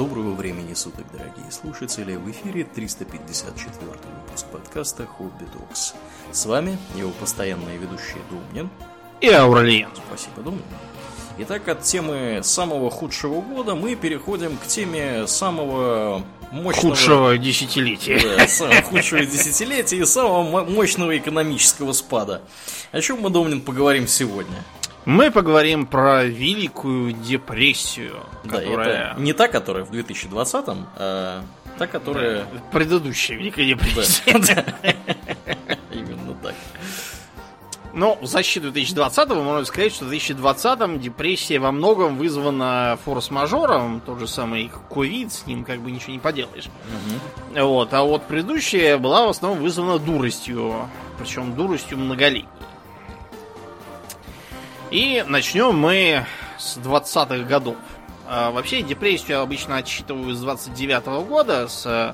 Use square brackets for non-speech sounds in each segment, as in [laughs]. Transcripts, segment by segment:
Доброго времени суток, дорогие слушатели! В эфире 354 выпуск подкаста «Хобби Докс». С вами его постоянные ведущие Думнин и Ауралиен. Спасибо, Думнин. Итак, от темы самого худшего года мы переходим к теме самого мощного... Худшего десятилетия. Да, самого худшего десятилетия и самого мощного экономического спада. О чем мы, Домнин, поговорим сегодня? Мы поговорим про Великую депрессию, да, которая... Это не та, которая в 2020-м, а та, которая... Да, предыдущая Великая депрессия. [laughs] Именно так. Но в защиту 2020-го можно сказать, что в 2020-м депрессия во многом вызвана форс-мажором, тот же самый ковид, с ним как бы ничего не поделаешь. Угу. Вот, а вот предыдущая была в основном вызвана дуростью, причем дуростью многолетней. И начнем мы с 20-х годов. А, вообще депрессию обычно отсчитываю с 29 -го года, с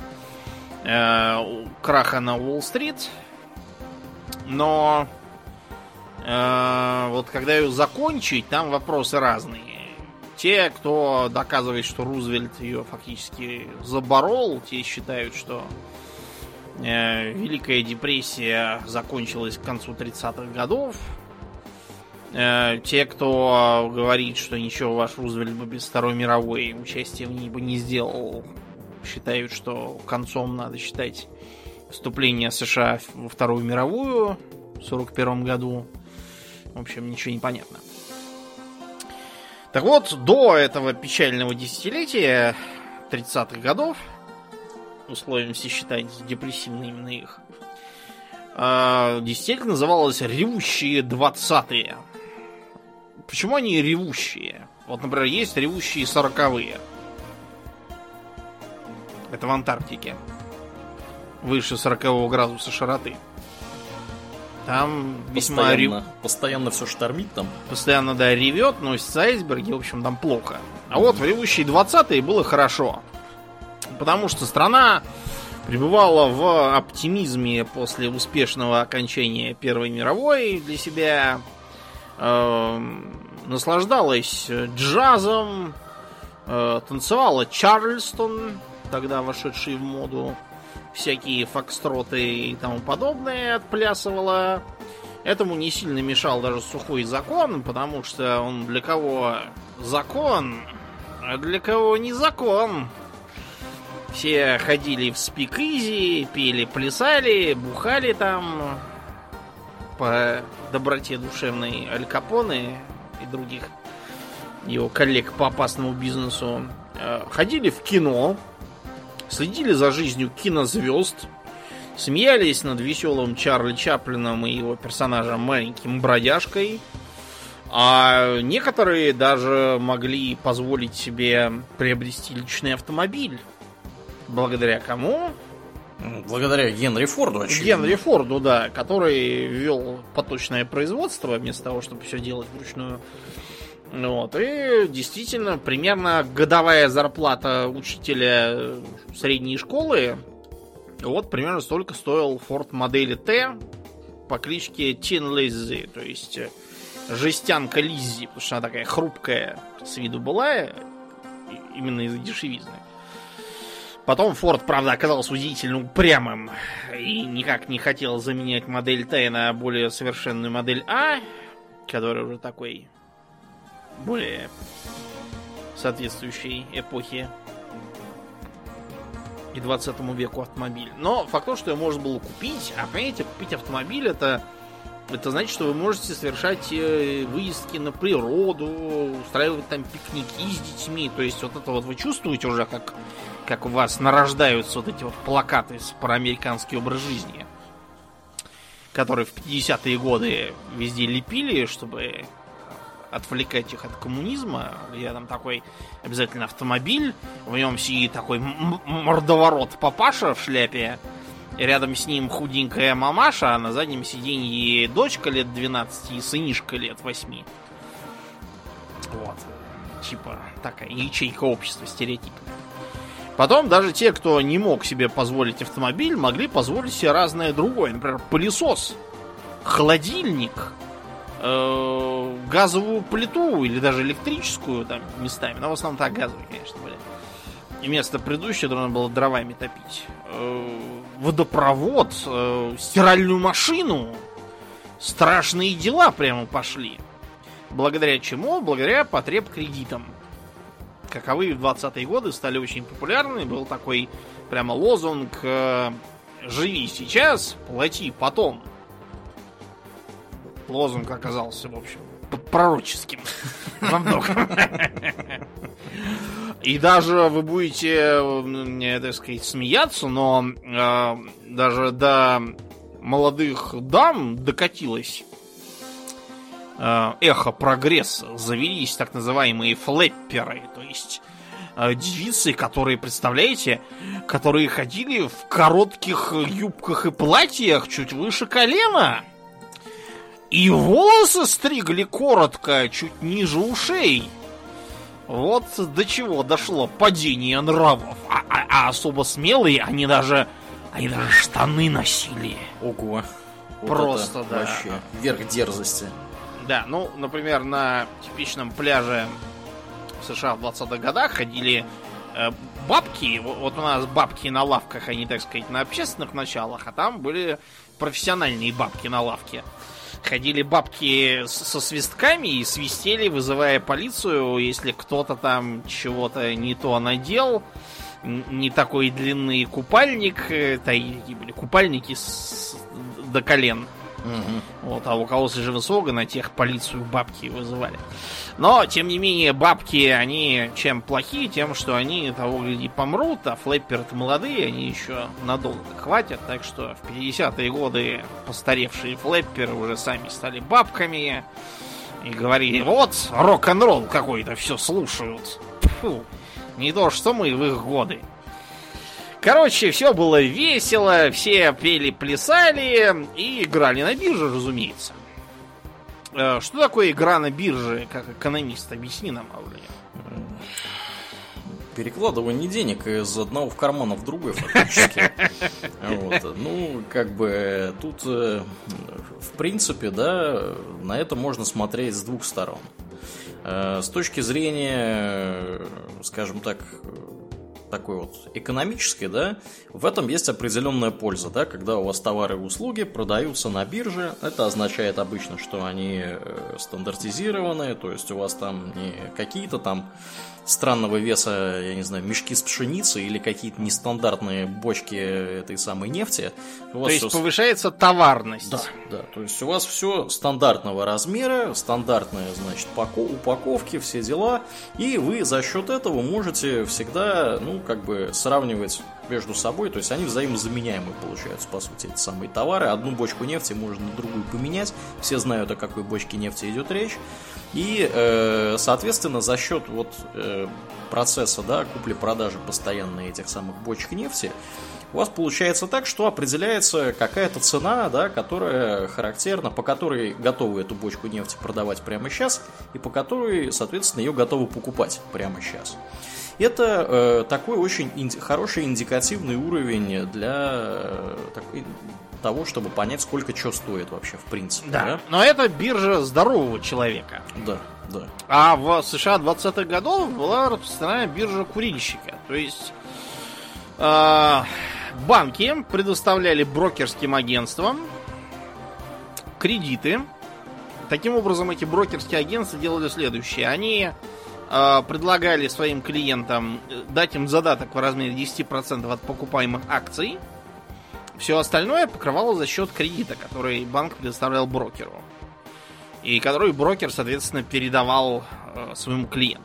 э, краха на Уолл-стрит. Но э, вот когда ее закончить, там вопросы разные. Те, кто доказывает, что Рузвельт ее фактически заборол, те считают, что э, Великая депрессия закончилась к концу 30-х годов. Э, те, кто говорит, что ничего ваш Рузвельт бы без Второй мировой участия в ней бы не сделал, считают, что концом надо считать вступление США во Вторую мировую в 1941 году. В общем, ничего не понятно. Так вот, до этого печального десятилетия 30-х годов, условимся считать депрессивными именно их, э, десятилетие называлось «Ревущие двадцатые». Почему они ревущие? Вот, например, есть ревущие сороковые. Это в Антарктике. Выше 40 градуса широты. Там весьма постоянно, рев... постоянно все штормит там. Постоянно, да, ревет, носится айсберги, в общем, там плохо. А вот в ревущие 20-е было хорошо. Потому что страна пребывала в оптимизме после успешного окончания Первой мировой для себя наслаждалась джазом, э, танцевала Чарльстон, тогда вошедший в моду, всякие фокстроты и тому подобное отплясывала. Этому не сильно мешал даже сухой закон, потому что он для кого закон, а для кого не закон. Все ходили в спикизи, пели, плясали, бухали там, по доброте душевной Аль Капоне и других его коллег по опасному бизнесу, э, ходили в кино, следили за жизнью кинозвезд, смеялись над веселым Чарли Чаплином и его персонажем маленьким бродяжкой, а некоторые даже могли позволить себе приобрести личный автомобиль. Благодаря кому? Благодаря Генри Форду, очевидно. Генри Форду, да, который вел поточное производство вместо того, чтобы все делать вручную. Вот. И действительно, примерно годовая зарплата учителя средней школы вот примерно столько стоил Ford модели Т по кличке Тин Лиззи, то есть э, жестянка Лиззи, потому что она такая хрупкая с виду была, именно из-за дешевизны. Потом Форд, правда, оказался удивительно упрямым и никак не хотел заменять модель Т на более совершенную модель А, которая уже такой более соответствующей эпохе и 20 веку автомобиль. Но факт то, что ее можно было купить, а понимаете, купить автомобиль это это значит, что вы можете совершать э, выездки на природу, устраивать там пикники с детьми. То есть вот это вот вы чувствуете уже, как, как у вас нарождаются вот эти вот плакаты про американский образ жизни, которые в 50-е годы везде лепили, чтобы отвлекать их от коммунизма. Я там такой обязательно автомобиль, в нем сидит такой мордоворот папаша в шляпе, Рядом с ним худенькая мамаша, а на заднем сиденье дочка лет 12 и сынишка лет 8. Вот. Типа такая ячейка общества стереотипная. Потом даже те, кто не мог себе позволить автомобиль, могли позволить себе разное другое. Например, пылесос, холодильник, э, газовую плиту или даже электрическую там местами. Но в основном так газовые, конечно, были вместо предыдущего нужно было дровами топить. Э, водопровод, э, стиральную машину. Страшные дела прямо пошли. Благодаря чему? Благодаря потреб кредитам. Каковы в 20-е годы стали очень популярны. Был такой прямо лозунг э, «Живи сейчас, плати потом». Лозунг оказался, в общем, пророческим [laughs] во многом. И даже вы будете, так сказать, смеяться, но э, даже до молодых дам докатилось э, эхо прогресса. Завелись так называемые флэпперы, то есть э, девицы, которые, представляете, которые ходили в коротких юбках и платьях чуть выше колена. И волосы стригли коротко, чуть ниже ушей. Вот до чего дошло падение нравов. А, а, а особо смелые, они даже. Они даже штаны носили. Ого. Вот Просто, да. Вообще, верх дерзости. Да, ну, например, на типичном пляже в США в 20-х годах ходили э, бабки. Вот, у нас бабки на лавках, они, так сказать, на общественных началах, а там были профессиональные бабки на лавке ходили бабки со свистками и свистели, вызывая полицию, если кто-то там чего-то не то надел, не такой длинный купальник, это были купальники с, до колен. Угу. Вот, а у кого высоко, на тех полицию бабки вызывали. Но, тем не менее, бабки, они чем плохие, тем, что они того гляди помрут, а флэпперы-то молодые, они еще надолго хватят. Так что в 50-е годы постаревшие флэпперы уже сами стали бабками и говорили, вот, рок-н-ролл какой-то все слушают. Фу, не то, что мы в их годы. Короче, все было весело, все пели, плясали и играли на бирже, разумеется. Э, что такое игра на бирже, как экономист? Объясни нам, Аурлия. Перекладывание денег из одного в карман в другой, фактически. [laughs] Вот. Ну, как бы тут, э, в принципе, да, на это можно смотреть с двух сторон. Э, с точки зрения, скажем так, такой вот экономической, да, в этом есть определенная польза, да, когда у вас товары и услуги продаются на бирже, это означает обычно, что они э, стандартизированы, то есть у вас там не какие-то там странного веса, я не знаю, мешки с пшеницей или какие-то нестандартные бочки этой самой нефти. У вас то есть все... повышается товарность. Да, да. То есть у вас все стандартного размера, стандартные, значит, упаковки, все дела. И вы за счет этого можете всегда, ну, как бы сравнивать между собой, то есть они взаимозаменяемые получаются, по сути, эти самые товары. Одну бочку нефти можно на другую поменять, все знают, о какой бочке нефти идет речь. И, э, соответственно, за счет вот э, процесса, да, купли-продажи постоянной этих самых бочек нефти, у вас получается так, что определяется какая-то цена, да, которая характерна, по которой готовы эту бочку нефти продавать прямо сейчас, и по которой, соответственно, ее готовы покупать прямо сейчас. Это э, такой очень инди- хороший индикативный уровень для э, такой, того, чтобы понять, сколько что стоит вообще, в принципе. Да. да, но это биржа здорового человека. Да, да. А в США 20-х годов была распространена биржа курильщика. То есть э, банки предоставляли брокерским агентствам кредиты. Таким образом, эти брокерские агентства делали следующее. Они предлагали своим клиентам э, дать им задаток в размере 10% от покупаемых акций – все остальное покрывало за счет кредита, который банк предоставлял брокеру. И который брокер, соответственно, передавал э, своему клиенту.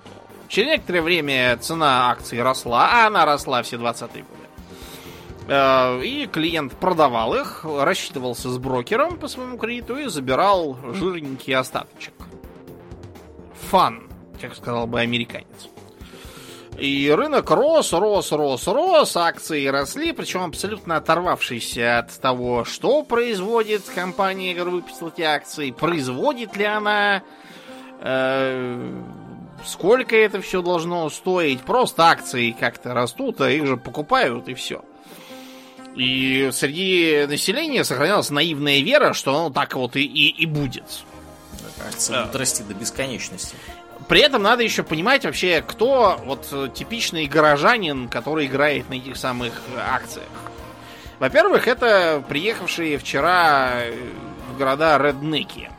Через некоторое время цена акций росла, а она росла все 20-е годы. Э, и клиент продавал их, рассчитывался с брокером по своему кредиту и забирал жирненький остаточек. Фан, как сказал бы американец. И рынок рос, рос, рос, рос, акции росли, причем абсолютно оторвавшийся от того, что производит компания, которая выпустила эти акции, производит ли она, э, сколько это все должно стоить. Просто акции как-то растут, а их же покупают и все. И среди населения сохранялась наивная вера, что оно так вот и, и, и будет. Акции будут расти до бесконечности. При этом надо еще понимать вообще, кто вот э, типичный горожанин, который играет на этих самых акциях. Во-первых, это приехавшие вчера в города реднеки.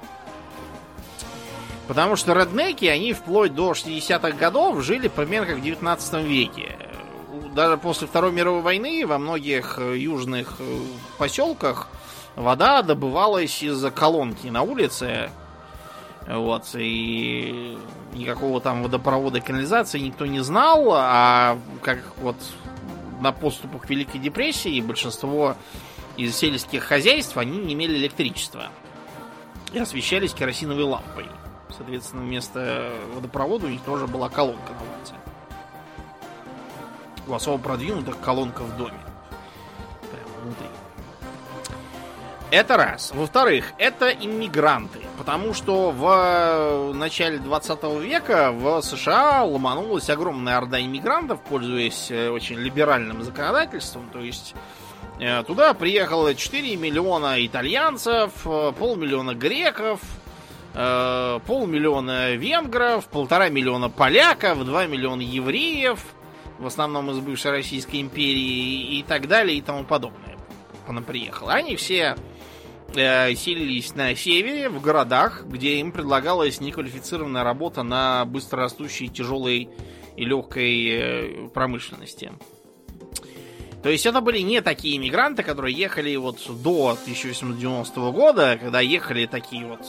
Потому что реднеки, они вплоть до 60-х годов жили примерно как в 19 веке. Даже после Второй мировой войны во многих южных поселках вода добывалась из колонки на улице. Вот, и никакого там водопровода и канализации никто не знал, а как вот на поступах Великой депрессии большинство из сельских хозяйств, они не имели электричества и освещались керосиновой лампой. Соответственно, вместо водопровода у них тоже была колонка на улице. У особо продвинутых колонка в доме. Прямо внутри. Это раз. Во-вторых, это иммигранты. Потому что в начале 20 века в США ломанулась огромная орда иммигрантов, пользуясь э, очень либеральным законодательством. То есть э, туда приехало 4 миллиона итальянцев, э, полмиллиона греков, полмиллиона венгров, полтора миллиона поляков, 2 миллиона евреев, в основном из бывшей Российской империи и так далее и тому подобное. Она приехала. Они все э, селились на севере, в городах, где им предлагалась неквалифицированная работа на быстрорастущей тяжелой и легкой э, промышленности. То есть это были не такие иммигранты, которые ехали вот до 1890 года, когда ехали такие вот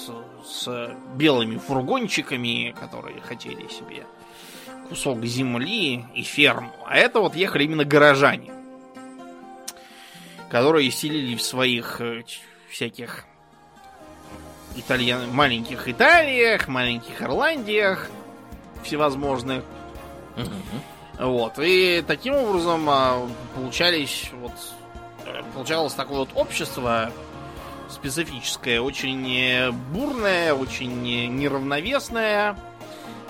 с белыми фургончиками, которые хотели себе кусок земли и ферму. А это вот ехали именно горожане, которые селили в своих э, всяких итальян... маленьких Италиях, маленьких Ирландиях всевозможных. Угу. Вот. И таким образом а, получались вот э, получалось такое вот общество специфическое, очень э, бурное, очень неравновесное.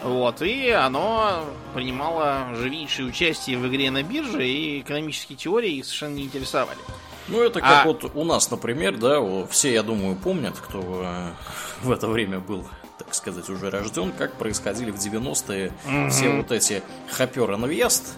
Вот, и оно принимало живейшее участие в игре на бирже, и экономические теории их совершенно не интересовали. Ну, это как а... вот у нас, например, да, все, я думаю, помнят, кто э, [laughs] в это время был так сказать, уже рожден, как происходили в 90-е угу. все вот эти хопер инвест,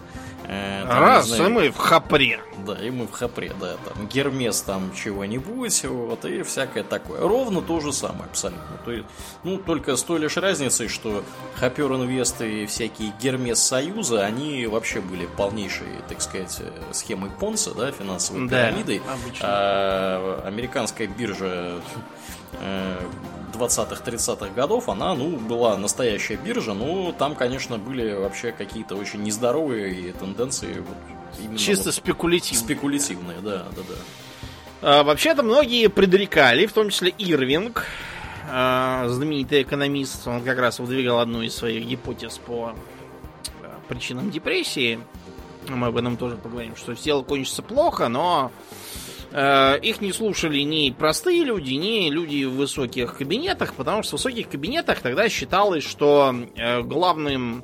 Э, там, Раз, знаю, и мы в хапре. Да, и мы в хапре, да. Там Гермес там чего-нибудь, вот, и всякое такое. Ровно то же самое, абсолютно. То есть, ну, только с той лишь разницей, что Хапер Инвест и всякие Гермес Союза, они вообще были полнейшей, так сказать, схемой Понса, да, финансовой да, пирамидой. Обычно. А американская биржа [laughs] 20-30-х годов она, ну, была настоящая биржа, но там, конечно, были вообще какие-то очень нездоровые тенденции. Вот, Чисто вот спекулятивные. Спекулятивные, да, да, да. А, вообще-то многие предрекали, в том числе Ирвинг, а, знаменитый экономист, он как раз выдвигал одну из своих гипотез по а, причинам депрессии. Мы об этом тоже поговорим, что дело кончится плохо, но Э, их не слушали ни простые люди, ни люди в высоких кабинетах, потому что в высоких кабинетах тогда считалось, что э, главным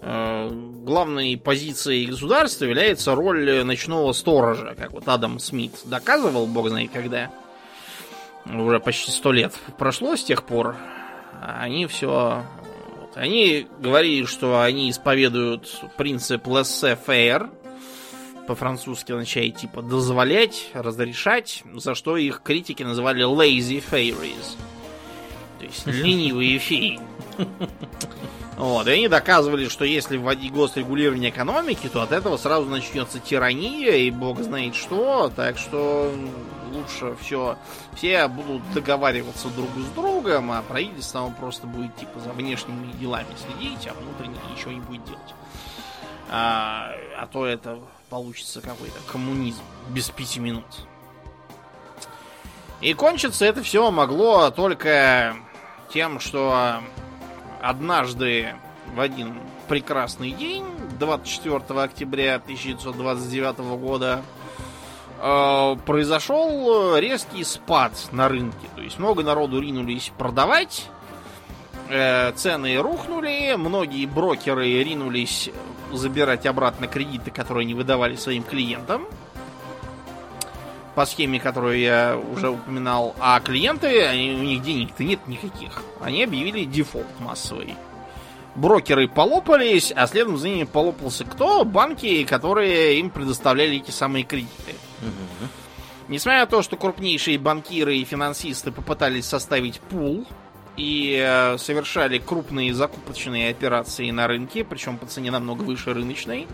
э, главной позицией государства является роль ночного сторожа, как вот Адам Смит доказывал, бог знает когда. Уже почти сто лет прошло с тех пор. Они все... Они говорили, что они исповедуют принцип laissez-faire, по-французски означает типа дозволять, разрешать, за что их критики называли lazy fairies. То есть [laughs] ленивые феи. Вот, и они доказывали, что если вводить госрегулирование экономики, то от этого сразу начнется тирания и бог знает что, так что лучше все, все будут договариваться друг с другом, а правительство просто будет типа за внешними делами следить, а внутренне ничего не будет делать. А, а то это получится какой-то коммунизм без пяти минут. И кончиться это все могло только тем, что однажды в один прекрасный день, 24 октября 1929 года, э, произошел резкий спад на рынке. То есть много народу ринулись продавать, э, цены рухнули, многие брокеры ринулись забирать обратно кредиты, которые они выдавали своим клиентам. По схеме, которую я уже упоминал. А клиенты, они, у них денег-то нет никаких. Они объявили дефолт массовый. брокеры полопались, а следом за ними полопался кто? Банки, которые им предоставляли эти самые кредиты. Несмотря на то, что крупнейшие банкиры и финансисты попытались составить пул и э, совершали крупные закупочные операции на рынке, причем по цене намного выше рыночной,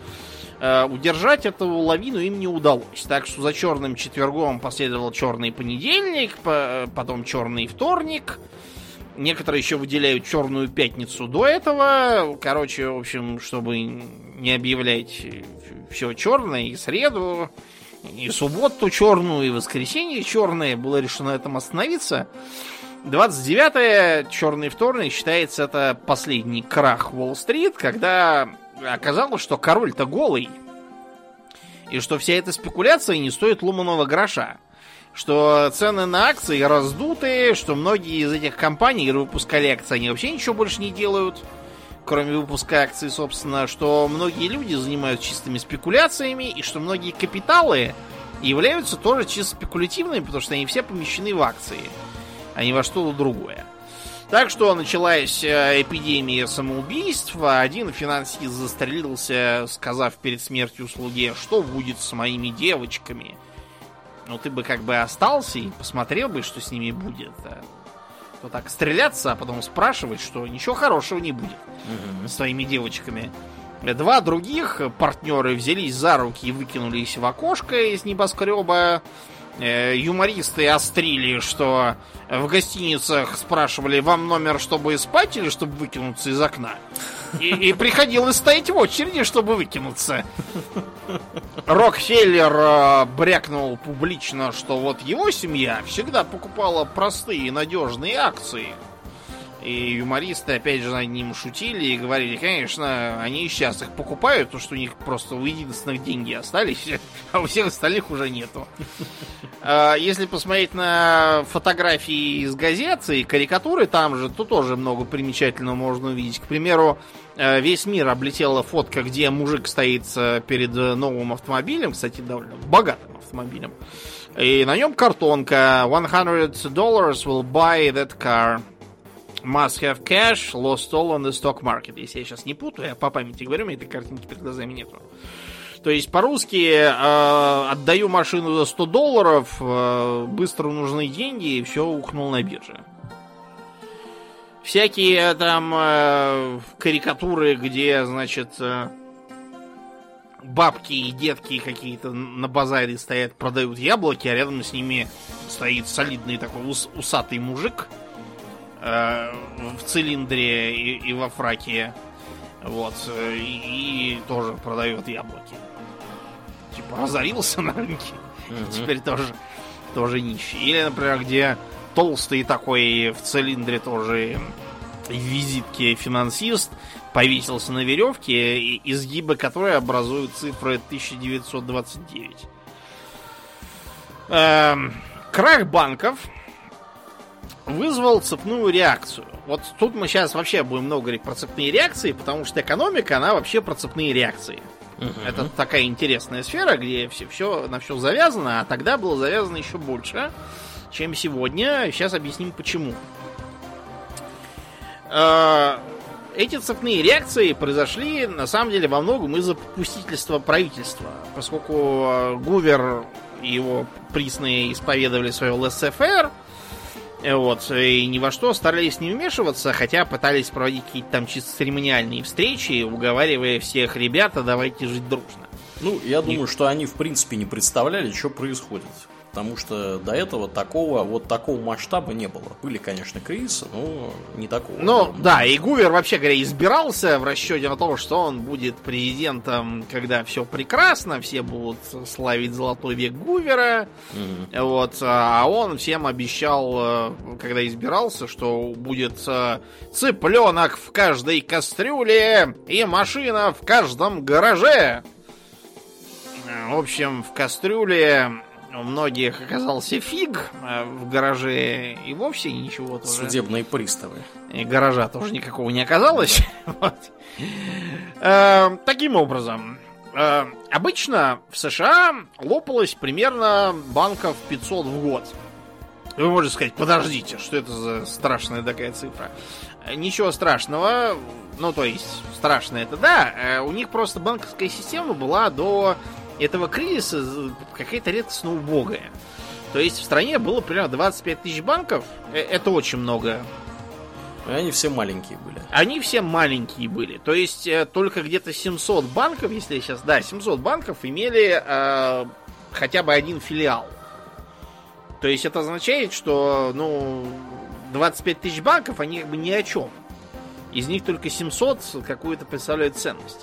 э, удержать эту лавину им не удалось. Так что за черным четвергом последовал черный понедельник, по- потом черный вторник. Некоторые еще выделяют черную пятницу до этого. Короче, в общем, чтобы не объявлять все черное и среду, и субботу черную, и воскресенье черное, было решено на этом остановиться. 29-е, черный вторник, считается это последний крах Уолл-стрит, когда оказалось, что король-то голый. И что вся эта спекуляция не стоит ломаного гроша. Что цены на акции раздуты, что многие из этих компаний, выпускали акции, они вообще ничего больше не делают, кроме выпуска акций, собственно, что многие люди занимаются чистыми спекуляциями, и что многие капиталы являются тоже чисто спекулятивными, потому что они все помещены в акции, а не во что-то другое. Так что началась э, эпидемия самоубийств. а Один финансист застрелился, сказав перед смертью слуге, что будет с моими девочками. Ну, ты бы как бы остался и посмотрел бы, что с ними будет. а То так стреляться, а потом спрашивать, что ничего хорошего не будет с твоими девочками. Два других партнеры взялись за руки и выкинулись в окошко из небоскреба. Э, Юмористы острили, что в гостиницах спрашивали, вам номер, чтобы спать или чтобы выкинуться из окна? И, и приходилось стоять в очереди, чтобы выкинуться. Рокфеллер э, брякнул публично, что вот его семья всегда покупала простые и надежные акции. И юмористы опять же над ним шутили и говорили, конечно, они сейчас их покупают, потому что у них просто у единственных деньги остались, [laughs] а у всех остальных уже нету. [laughs] А, Если посмотреть на фотографии из газет и карикатуры там же, то тоже много примечательного можно увидеть. К примеру, э, весь мир облетела фотка, где мужик стоит э, перед э, новым автомобилем, кстати, довольно богатым автомобилем. И на нем картонка. 100 dollars will buy that car. Must have cash, lost all on the stock market. Если я сейчас не путаю, я по памяти говорю, у меня этой картинки перед глазами нету. То есть по-русски э, отдаю машину за 100 долларов, э, быстро нужны деньги, и все ухнул на бирже. Всякие там э, карикатуры, где, значит, э, бабки и детки какие-то на базаре стоят, продают яблоки, а рядом с ними стоит солидный такой ус- усатый мужик э, в цилиндре и, и во фраке. Вот. э, И, и тоже продает яблоки. Типа разорился на рынке. Мгм. Теперь тоже, тоже нищий. Или, например, где толстый такой в цилиндре тоже в визитке финансист повесился на веревке, и- изгибы которой образуют цифры 1929. Эм, крах банков вызвал цепную реакцию. Вот тут мы сейчас вообще будем много говорить про цепные реакции, потому что экономика, она вообще про цепные реакции. Мгм. Это такая интересная сфера, где все, все на все завязано, а тогда было завязано еще больше, чем сегодня. Сейчас объясним почему. Э, Эти цепные реакции произошли на самом деле во многом из-за попустительства правительства, поскольку э, Гувер и его присные исповедовали свое ЛСФР, вот, и ни во что старались не вмешиваться, хотя пытались проводить какие-то там чисто церемониальные встречи, уговаривая всех ребята, давайте жить дружно. Ну, я думаю, что они в принципе не представляли, что происходит. Потому что до этого такого, вот такого масштаба не было. Были, конечно, кризисы, но не такого. Ну, да, и Гувер, вообще говоря, избирался в расчете на то, что он будет президентом, когда все прекрасно, все будут славить золотой век Гувера. Мгм. Вот, а он всем обещал, э, когда избирался, что будет э, цыпленок в каждой кастрюле и машина в каждом гараже. Э, В общем, в кастрюле у многих оказался фиг, а в гараже и вовсе ничего тоже. Судебные приставы. И гаража тоже никакого не оказалось. [laughs] Вот. Э, Таким образом, э, обычно в США лопалось примерно банков 500 в год. Вы можете сказать, подождите, что это за страшная такая цифра? Ничего страшного, ну то есть страшно это да, у них просто банковская система была до этого кризиса какая-то редкостно убогая. То есть в стране было примерно 25 тысяч банков, это очень много и они все маленькие были. Они все маленькие были. То есть э, только где-то 700 банков, если я сейчас... Да, 700 банков имели э, хотя бы один филиал. То есть это означает, что ну 25 тысяч банков, они как бы ни о чем. Из них только 700 какую-то представляют ценность.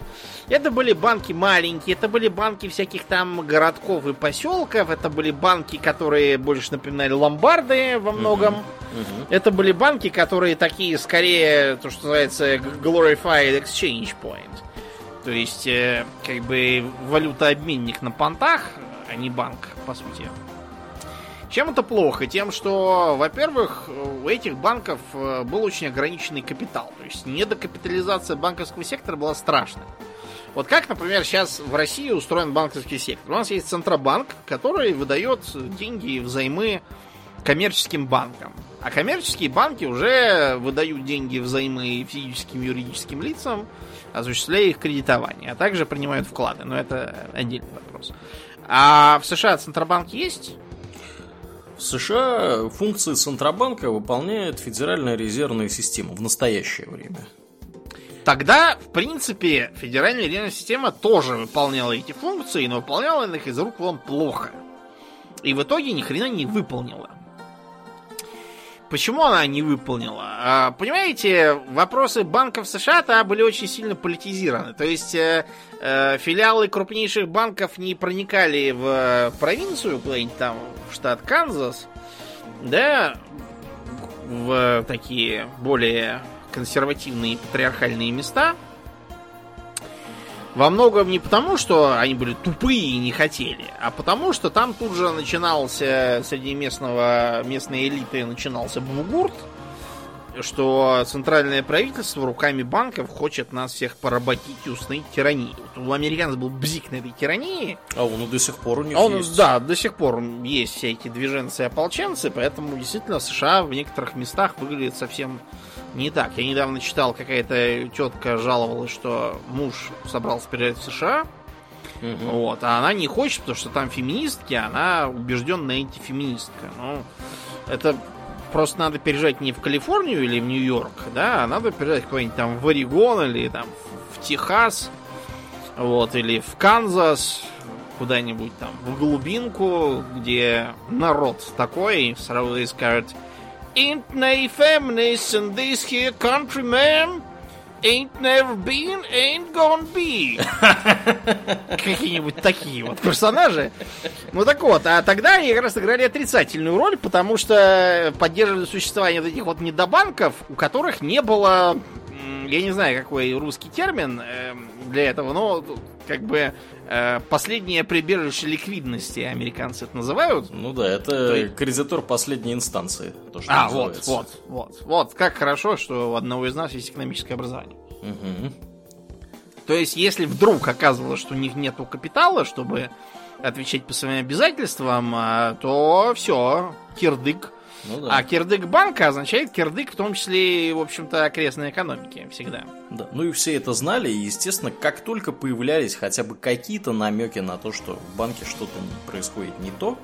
Это были банки маленькие, это были банки всяких там городков и поселков, это были банки, которые больше напоминали ломбарды во многом. Uh-huh. Uh-huh. Это были банки, которые такие скорее, то, что называется, glorified exchange point. То есть, э, как бы валютообменник на понтах, а не банк, по сути. Чем это плохо? Тем, что, во-первых, у этих банков э, был очень ограниченный капитал. То есть недокапитализация банковского сектора была страшной. Вот как, например, сейчас в России устроен банковский сектор. У нас есть Центробанк, который выдает деньги взаймы коммерческим банкам. А коммерческие банки уже выдают деньги взаймы физическим и юридическим лицам, осуществляя их кредитование, а также принимают вклады. Но это отдельный вопрос. А в США Центробанк есть? В США функции Центробанка выполняет Федеральная резервная система в настоящее время. Тогда, в принципе, Федеральная резервная система тоже выполняла эти функции, но выполняла их из рук вон плохо. И в итоге ни хрена не выполнила. Почему она не выполнила? А, понимаете, вопросы банков США были очень сильно политизированы. То есть э, э, филиалы крупнейших банков не проникали в провинцию, куда-нибудь там, в штат Канзас, да, в такие более консервативные патриархальные места – во многом не потому, что они были тупые и не хотели, а потому, что там тут же начинался среди местного, местной элиты начинался бугурт, что центральное правительство руками банков хочет нас всех поработить и установить тиранию. Вот у американцев был бзик на этой тирании. А он до сих пор у них он, есть. Да, до сих пор есть все эти движенцы и ополченцы, поэтому действительно США в некоторых местах выглядит совсем не так. Я недавно читал, какая-то тетка жаловалась, что муж собрался переезжать в США. Угу. Вот, а она не хочет, потому что там феминистки, она убежденная антифеминистка. Ну, это просто надо переезжать не в Калифорнию или в Нью-Йорк, да, а надо переезжать куда-нибудь там в Орегон или там в Техас, вот, или в Канзас, куда-нибудь там в глубинку, где народ такой, сразу и скажет, ain't no feminists in this here country, ma'am. Ain't never been, ain't gonna be. [laughs] Какие-нибудь такие вот персонажи. Ну так вот, а тогда они как раз играли отрицательную роль, потому что поддерживали существование вот этих вот недобанков, у которых не было, я не знаю, какой русский термин эм, для этого, но как бы последнее прибежище ликвидности американцы это называют. Ну да, это То есть... кредитор последней инстанции. То, что а, вот, вот, вот, вот. Как хорошо, что у одного из нас есть экономическое образование. Угу. То есть, если вдруг оказывалось, что у них нету капитала, чтобы отвечать по своим обязательствам, а, то все, кирдык ну, да. А кирдык банка означает кирдык в том числе и, в общем-то, окрестной экономики всегда. Да, ну и все это знали, и, естественно, как только появлялись хотя бы какие-то намеки на то, что в банке что-то происходит не то,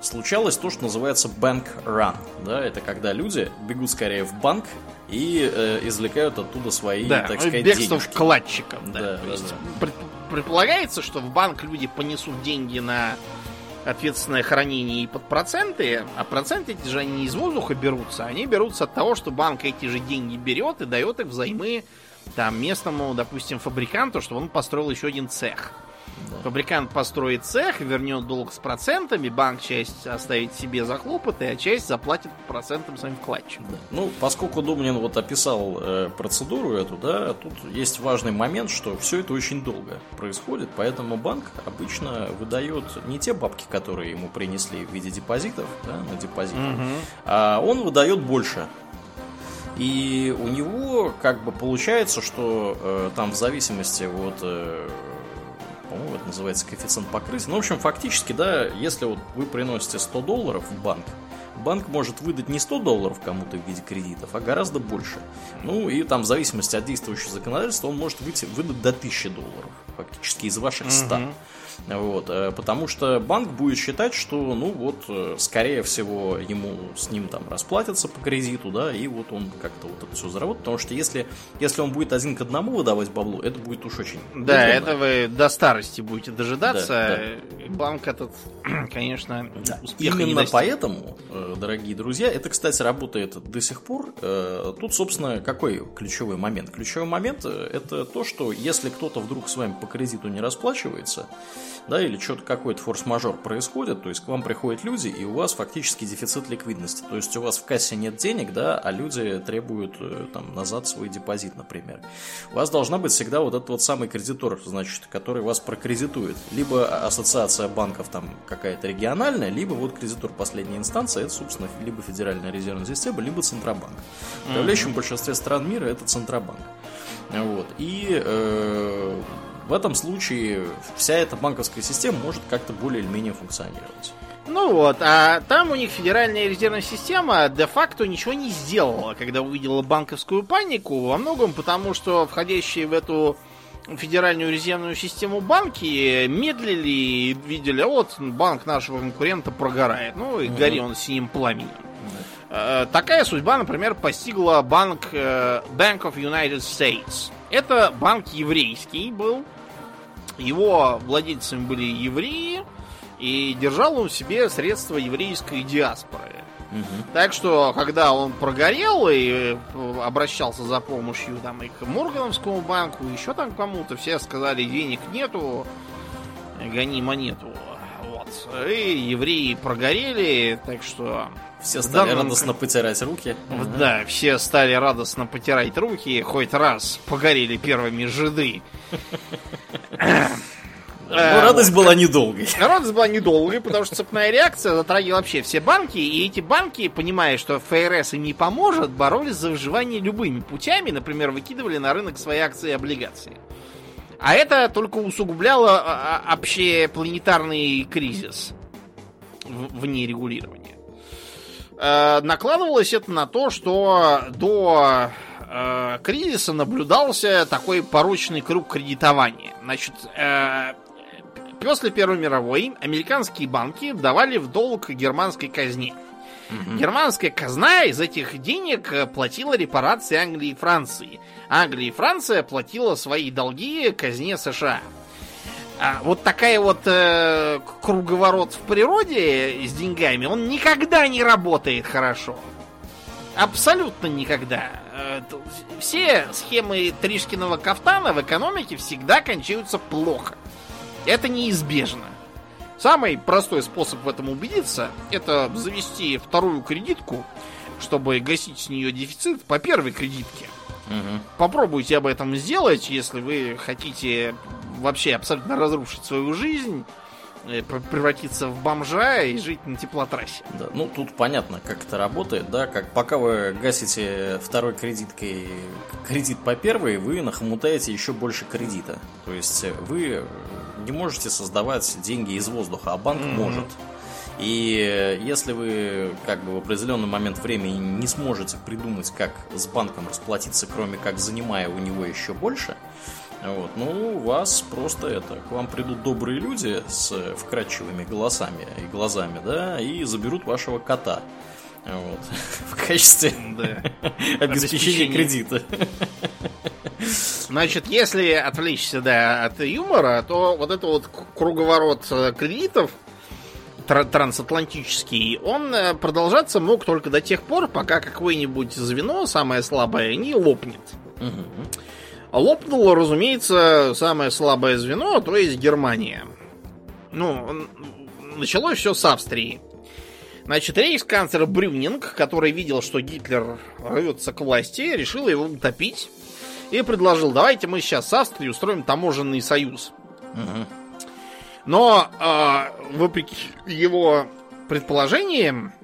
случалось то, что называется bank run. Да, это когда люди бегут скорее в банк и э, извлекают оттуда свои, да, так сказать, бегство денежки. вкладчикам. Да, да, то есть да. предполагается, что в банк люди понесут деньги на ответственное хранение и под проценты, а проценты эти же они не из воздуха берутся, они берутся от того, что банк эти же деньги берет и дает их взаймы там местному, допустим, фабриканту, чтобы он построил еще один цех. Да. Фабрикант построит цех, вернет долг с процентами, банк часть оставит себе за хлопоты, а часть заплатит процентам своим вкладчикам. Да. Ну, поскольку Думнин вот описал э, процедуру эту, да, тут есть важный момент, что все это очень долго происходит, поэтому банк обычно выдает не те бабки, которые ему принесли в виде депозитов, да, на депозит, угу. а он выдает больше и у него как бы получается, что э, там в зависимости от э, по-моему, это называется коэффициент покрытия. Ну, в общем, фактически, да, если вот вы приносите 100 долларов в банк, банк может выдать не 100 долларов кому-то в виде кредитов, а гораздо больше. Ну и там в зависимости от действующего законодательства он может выйти, выдать до 1000 долларов, фактически из ваших 100. Угу. Вот, э, потому что банк будет считать, что, ну вот, э, скорее всего, ему с ним там расплатятся по кредиту, да, и вот он как-то вот это все заработает, потому что если, если он будет один к одному выдавать бабло, это будет уж очень Да, удобно. это вы до старости будете дожидаться, да, да. банк этот, [clears throat] конечно, да. Именно поэтому, э, дорогие друзья, это, кстати, работает до сих пор. Тут, собственно, какой ключевой момент? Ключевой момент это то, что если кто-то вдруг с вами по кредиту не расплачивается, да, или что-то какой-то форс-мажор происходит, то есть к вам приходят люди, и у вас фактически дефицит ликвидности. То есть у вас в кассе нет денег, да, а люди требуют э, там назад свой депозит, например. У вас должна быть всегда вот этот вот самый кредитор, значит, который вас прокредитует. Либо ассоциация банков там какая-то региональная, либо вот кредитор последней инстанции, это, собственно, либо Федеральная резервная система, либо Центробанк. В подавляющем большинстве стран мира это Центробанк. Вот. И э, в этом случае вся эта банковская система может как-то более или менее функционировать. Ну вот, а там у них Федеральная резервная система де-факто ничего не сделала, когда увидела банковскую панику, во многом потому, что входящие в эту Федеральную резервную систему банки медлили и видели, а вот банк нашего конкурента прогорает. Ну и угу. гори он синим пламенем. Э, такая судьба, например, постигла банк э, Bank of United States. Это банк еврейский был, его владельцами были евреи, и держал он в себе средства еврейской диаспоры. Угу. Так что, когда он прогорел и э, обращался за помощью там, и к Моргановскому банку, еще там кому-то, все сказали, денег нету, гони монету. Вот. И евреи прогорели, так что... Все стали данном... радостно потирать руки. Да, все стали радостно потирать руки, хоть раз погорели первыми жиды. [laughs] Но ну, радость была недолгой. [laughs] Радость была недолгой, потому что цепная реакция затрагивала вообще все банки, и эти банки, понимая, что ФРС им не поможет, боролись за выживание любыми путями, например, выкидывали на рынок свои акции и облигации. А это только усугубляло а, а, общепланетарный кризис вне регулирования. Э, накладывалось это на то, что до э, кризиса наблюдался такой порочный круг кредитования. Значит, э, после Первой мировой американские банки давали в долг германской казне. Угу. Германская казна из этих денег э, платила репарации Англии и Франции. Англия и Франция платила свои долги казне США. А вот такая вот э, круговорот в природе с деньгами, он никогда не работает хорошо. Абсолютно никогда. Э, все схемы Тришкиного кафтана в экономике всегда кончаются плохо. Это неизбежно. Самый простой способ в этом убедиться, это завести вторую кредитку, чтобы гасить с нее дефицит по первой кредитке. Угу. Попробуйте об этом сделать, если вы хотите вообще абсолютно разрушить свою жизнь Э, превратиться в бомжа и жить на теплотрассе. Да, ну тут понятно, как это работает, да, как пока вы гасите второй кредиткой кредит по первой, вы нахомутаете еще больше кредита. То есть вы не можете создавать деньги из воздуха, а банк mm-hmm. может. И если вы как бы в определенный момент времени не сможете придумать, как с банком расплатиться, кроме как занимая у него еще больше, вот. Ну, у вас просто это, к вам придут добрые люди с вкрадчивыми голосами и глазами, да, и заберут вашего кота. Вот. [laughs] В качестве да. [laughs] обеспечения кредита. Значит, если отвлечься да, от юмора, то вот это вот круговорот э, кредитов трансатлантический, он э, продолжаться мог только до тех пор, пока какое-нибудь звено, самое слабое, не лопнет. Угу. Лопнуло, разумеется, самое слабое звено, то есть Германия. Ну, началось все с Австрии. Значит, рейхсканцлер Брюнинг, который видел, что Гитлер рвется к власти, решил его утопить и предложил, давайте мы сейчас с Австрией устроим таможенный союз. Угу. Но, э, вопреки его предположениям,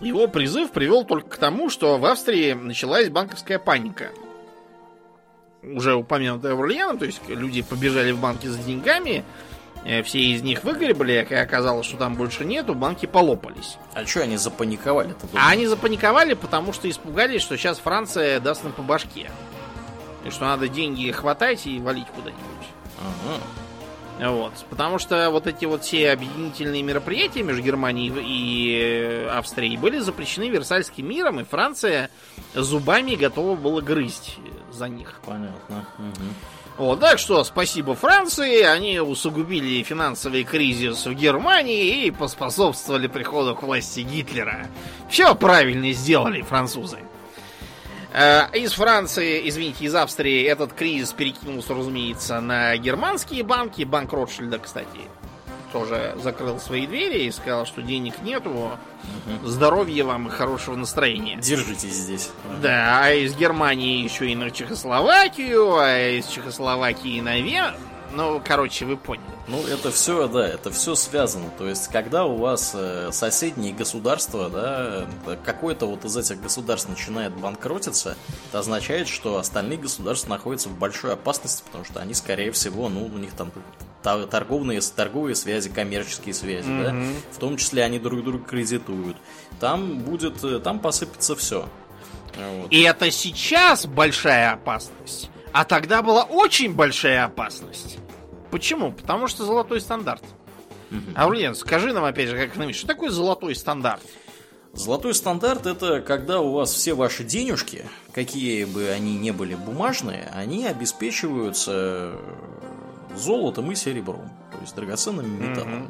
его призыв привел только к тому, что в Австрии началась банковская паника уже упомянутая Орлеяна, то есть люди побежали в банки за деньгами, все из них выгребли, и оказалось, что там больше нету, банки полопались. А что они запаниковали-то? А они запаниковали, потому что испугались, что сейчас Франция даст нам по башке. И что надо деньги хватать и валить куда-нибудь. Ага. Вот. Потому что вот эти вот все объединительные мероприятия между Германией и э, Австрией были запрещены Версальским миром, и Франция зубами готова была грызть за них. Понятно. Мгм. Вот, так что спасибо Франции, они усугубили финансовый кризис в Германии и поспособствовали приходу к власти Гитлера. Все правильно сделали французы. Э, Из Франции, извините, из Австрии этот кризис перекинулся, разумеется, на германские банки. Банк Ротшильда, кстати, тоже закрыл свои двери и сказал, что денег нету. Здоровья вам и хорошего настроения. Держитесь здесь. Да, а из Германии еще и на Чехословакию, а из Чехословакии на Вен... Ну, короче, вы поняли. Ну, это все, да, это все связано. То есть, когда у вас э, соседние государства, да, какое-то вот из этих государств начинает банкротиться, это означает, что остальные государства находятся в большой опасности, потому что они, скорее всего, ну, у них там та- торговые, торговые связи, коммерческие связи, да, в том числе они друг друга кредитуют. Там будет, э, там посыпется все. Вот. И это сейчас большая опасность. А тогда была очень большая опасность. Почему? Потому что золотой стандарт. Аурлиен, скажи нам опять же, как экономист, что такое золотой стандарт? Золотой стандарт это когда у вас все ваши денежки, какие бы они ни были бумажные, они обеспечиваются золотом и серебром, то есть драгоценными металлами.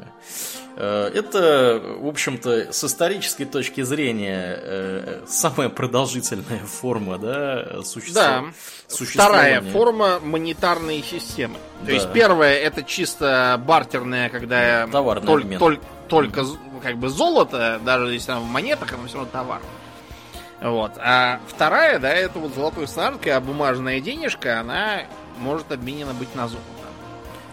Э, Это, в общем-то, с исторической точки зрения э, самая продолжительная [laughs] форма да, существа- Да. существования. Вторая форма монетарной системы. То Да. есть первая это чисто бартерная, когда Товарный толь- обмен. толь- только как бы золото, даже если там в монетах, оно все равно товар. Вот. А вторая, да, это вот золотой стандарт, когда бумажная денежка, она может обменена быть на золото.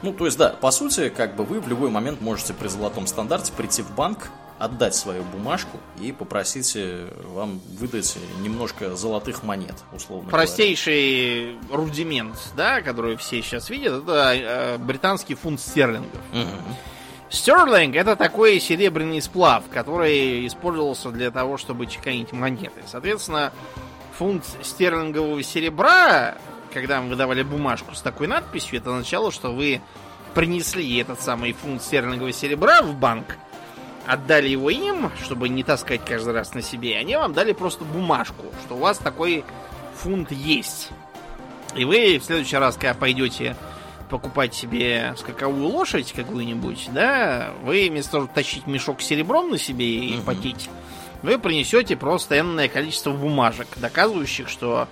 Ну, то есть, да, по сути, как бы вы в любой момент можете при золотом стандарте прийти в банк, отдать свою бумажку и попросить э, вам выдать немножко золотых монет, условно говоря. Простейший рудимент, да, который все сейчас видят, это э, британский фунт стерлингов. Мгм. Стерлинг это такой серебряный сплав, который использовался для того, чтобы чеканить монеты. Соответственно, фунт стерлингового серебра, когда мы выдавали бумажку с такой надписью, это означало, что вы принесли этот самый фунт стерлингового серебра в банк, отдали его им, чтобы не таскать каждый раз на себе, и они вам дали просто бумажку, что у вас такой фунт есть. И вы в следующий раз, когда пойдете покупать себе скаковую лошадь какую-нибудь, да, вы вместо того, чтобы тащить мешок с серебром на себе и потеть, вы принесете просто энное количество бумажек, доказывающих, что...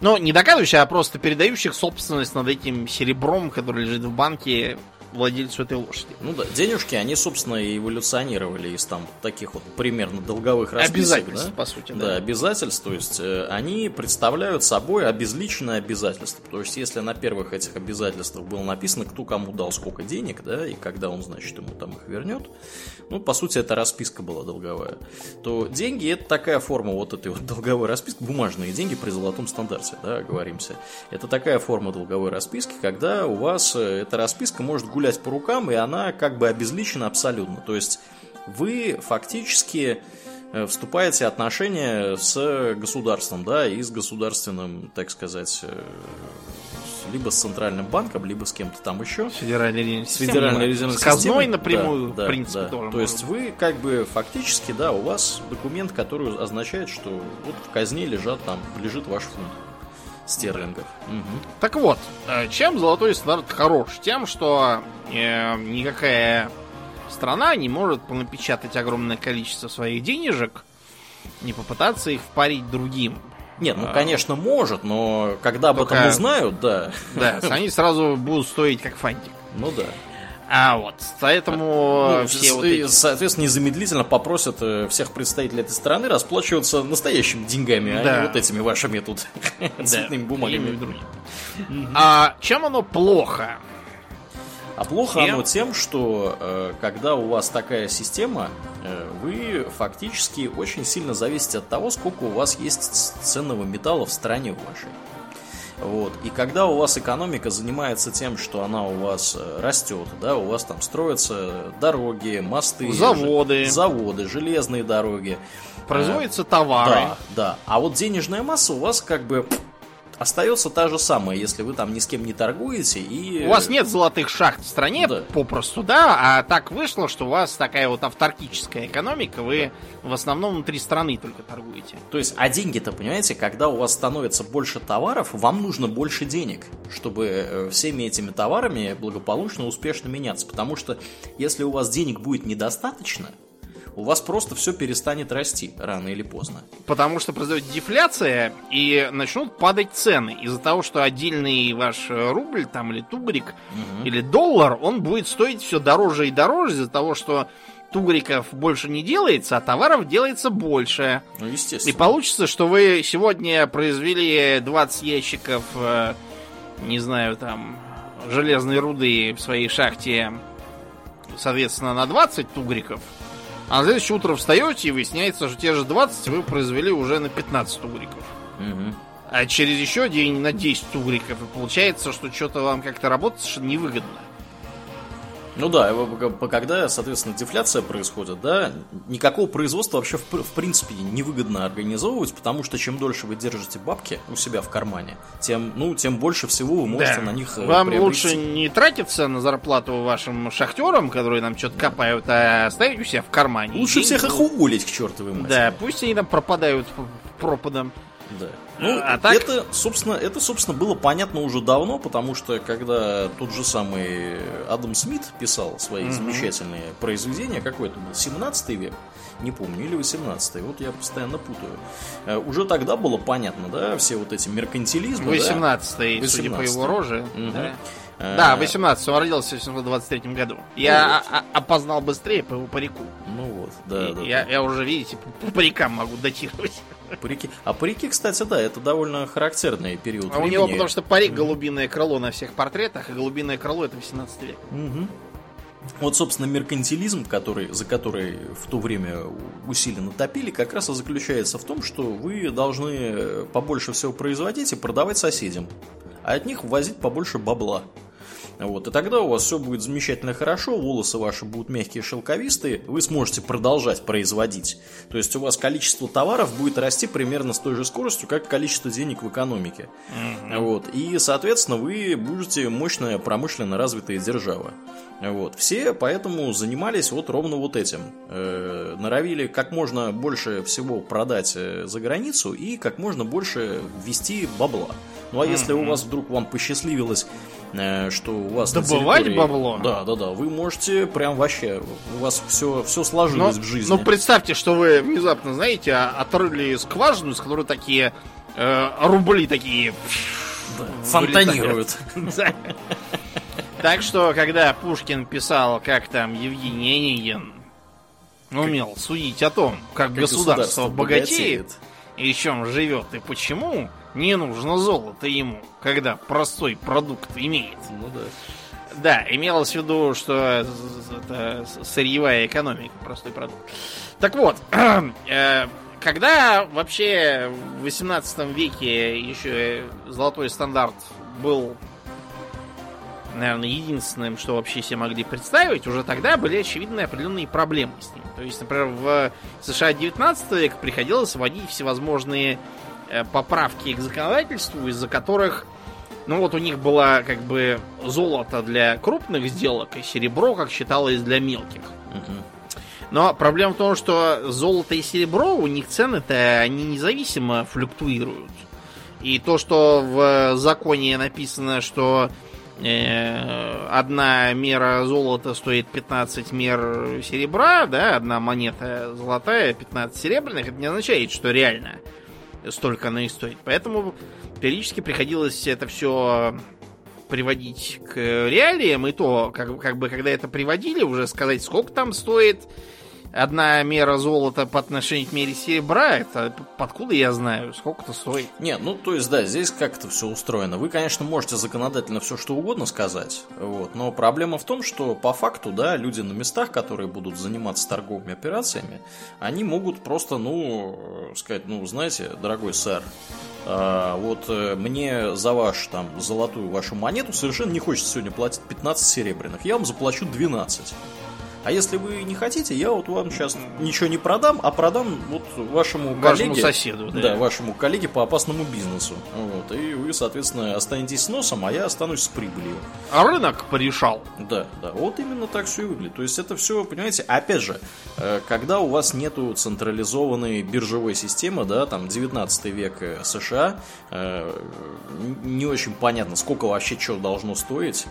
Ну, не доказывающих, а просто передающих собственность над этим серебром, который лежит в банке владельцу этой лошади. Ну да, денежки, они, собственно, и эволюционировали из там таких вот примерно долговых расписок, Обязательств, да? по сути, Да, да. обязательств, то есть э, они представляют собой обезличенное обязательство. То есть если на первых этих обязательствах было написано, кто кому дал сколько денег, да, и когда он, значит, ему там их вернет, ну, по сути, это расписка была долговая, то деньги это такая форма вот этой вот долговой расписки, бумажные деньги при золотом стандарте, да, оговоримся. Это такая форма долговой расписки, когда у вас э, эта расписка может гулять по рукам, и она как бы обезличена абсолютно. То есть вы фактически э, вступаете в отношения с государством, да, и с государственным, так сказать, э, либо с центральным банком, либо с кем-то там еще. Федеральной С федеральной резервной С казной напрямую, Да, в принципе, да, тоже. То есть вы как бы фактически, да, у вас документ, который означает, что вот в казне лежат там, лежит ваш фунт стерлингов. Мгм. Так вот, э, чем золотой стандарт хорош? Тем, что э, никакая страна не может понапечатать огромное количество своих денежек, не попытаться их впарить другим. Нет, ну А. конечно может, но когда об Только- этом узнают, да. Да, они сразу будут стоить как фантик. Ну да. А вот, поэтому Ну, все вот эти... Соответственно, незамедлительно попросят э, всех представителей этой страны расплачиваться настоящими деньгами, а Да. не вот этими вашими тут [laughs] цветными бумагами. А чем оно плохо? А плохо Чем? оно тем, что э, когда у вас такая система, э, вы фактически очень сильно зависите от того, сколько у вас есть ценного металла в стране вашей. Вот. И когда у вас экономика занимается тем, что она у вас э, растет, да, у вас там строятся дороги, мосты, заводы, ж... заводы, железные дороги, производятся товары. Да, да. А вот денежная масса у вас как бы остается та же самая, если вы там ни с кем не торгуете и... У вас нет золотых шахт в стране, да. попросту, да, а так вышло, что у вас такая вот автаркическая экономика, вы да. в основном внутри страны только торгуете. То есть, а деньги-то, понимаете, когда у вас становится больше товаров, вам нужно больше денег, чтобы э, всеми этими товарами благополучно, успешно меняться, потому что если у вас денег будет недостаточно, у вас просто все перестанет расти рано или поздно. Потому что произойдет дефляция и начнут падать цены. Из-за того, что отдельный ваш рубль там или тугрик угу. или доллар, он будет стоить все дороже и дороже из-за того, что тугриков больше не делается, а товаров делается больше. Ну, естественно. И получится, что вы сегодня произвели 20 ящиков, э, не знаю, там, железной руды в своей шахте, соответственно, на 20 тугриков. А на следующее утро встаете и выясняется, что те же 20 вы произвели уже на 15 тугриков. Угу. А через еще день на 10 тугриков. И получается, что что-то вам как-то работать совершенно невыгодно. Ну да, когда, соответственно, дефляция происходит, да, никакого производства вообще в, в принципе невыгодно организовывать, потому что чем дольше вы держите бабки у себя в кармане, тем, ну, тем больше всего вы можете да. на них э, Вам приобрести. лучше не тратиться на зарплату вашим шахтерам, которые нам что-то копают, а оставить у себя в кармане. Лучше всех их уволить к чертовой матери. Да, пусть они там пропадают пропадом. Да. Ну, а так... это, собственно, это, собственно, было понятно уже давно, потому что когда тот же самый Адам Смит писал свои mm-hmm. замечательные произведения, какой это был, 17 век, не помню, или 18 вот я постоянно путаю. Э, уже тогда было понятно, да, все вот эти меркантилизмы. 18 да? 18 судя по его роже. Угу. Да. Да, 18 он родился в 1923 году. Я ну, вот. опознал быстрее по его парику. Ну вот, да, да, я, да. я уже, видите, по парикам могу датировать. Парики. А парики, кстати, да, это довольно характерный период А времени. у него, потому что парик голубиное крыло на всех портретах, и голубиное крыло это 18 век. Угу. Вот, собственно, меркантилизм, который, за который в то время усиленно топили, как раз и заключается в том, что вы должны побольше всего производить и продавать соседям, а от них ввозить побольше бабла. Вот, и тогда у вас все будет замечательно хорошо, волосы ваши будут мягкие, шелковистые, вы сможете продолжать производить. То есть у вас количество товаров будет расти примерно с той же скоростью, как количество денег в экономике. Mm-hmm. Вот, и, соответственно, вы будете мощная промышленно развитая держава. Вот. Все поэтому занимались вот ровно вот этим. Э, норовили как можно больше всего продать э, за границу и как можно больше ввести бабла. Ну а mm-hmm. если у вас вдруг вам посчастливилось Э, что у вас Добывать территории... бабло? Да, да, да. Вы можете прям вообще, у вас все, все сложилось но, в жизни. Ну, представьте, что вы внезапно, знаете, отрыли скважину, с которой такие э, рубли такие... Да, фонтанируют. [laughs] Так что, когда Пушкин писал, как там Евгений Онегин умел судить о том, как, государство богатеет, и чем живет и почему, не нужно золото ему, когда простой продукт имеет. Ну да. Да, имелось в виду, что это сырьевая экономика, простой продукт. Так вот, [clears throat] э, когда вообще в 18 веке еще золотой стандарт был, наверное, единственным, что вообще себе могли представить, уже тогда были очевидные определенные проблемы с ним. То есть, например, в США 19 века приходилось вводить всевозможные поправки к законодательству, из-за которых, ну вот у них было как бы золото для крупных сделок и серебро, как считалось, для мелких. Но проблема в том, что золото и серебро, у них цены-то, они независимо флюктуируют. И то, что в законе написано, что э, одна мера золота стоит 15 мер серебра, да, одна монета золотая, 15 серебряных, это не означает, что реально столько она и стоит. Поэтому периодически приходилось это все приводить к реалиям, и то, как, как бы, когда это приводили, уже сказать, сколько там стоит, одна мера золота по отношению к мере серебра, это откуда я знаю, сколько это стоит? Не, ну то есть да, здесь как это все устроено. Вы, конечно, можете законодательно все что угодно сказать, вот, но проблема в том, что по факту, да, люди на местах, которые будут заниматься торговыми операциями, они могут просто, ну, сказать, ну, знаете, дорогой сэр, а, вот э, мне за ваш там золотую вашу монету совершенно не хочется сегодня платить 15 серебряных. Я вам заплачу 12. А если вы не хотите, я вот вам сейчас ничего не продам, а продам вот вашему, Вашему коллеге, соседу, да. да, вашему коллеге по опасному бизнесу. Вот, и вы, соответственно, останетесь с носом, а я останусь с прибылью. А рынок порешал. Да, да, вот именно так все и выглядит. То есть это все, понимаете, опять же, э, когда у вас нету централизованной биржевой системы, да, там 19 век э, США, э, не очень понятно, сколько вообще что должно стоить.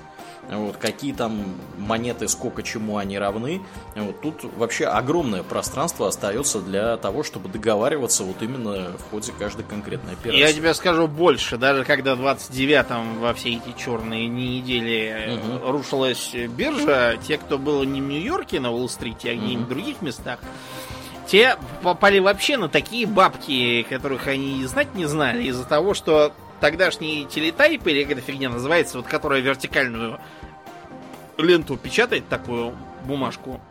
Вот, какие там монеты, сколько чему они равны. Вот, тут вообще огромное пространство остается для того, чтобы договариваться вот именно в ходе каждой конкретной операции. Я тебе скажу больше, даже когда в 29-м во все эти черные недели Мгм. рушилась биржа, те, кто был не в Нью-Йорке на Уолл-стрите, а где-нибудь в других местах, те попали вообще на такие бабки, которых они и знать не знали, из-за того, что тогдашний телетайп, или как эта фигня называется, вот которая вертикальную ленту печатает, такую бумажку,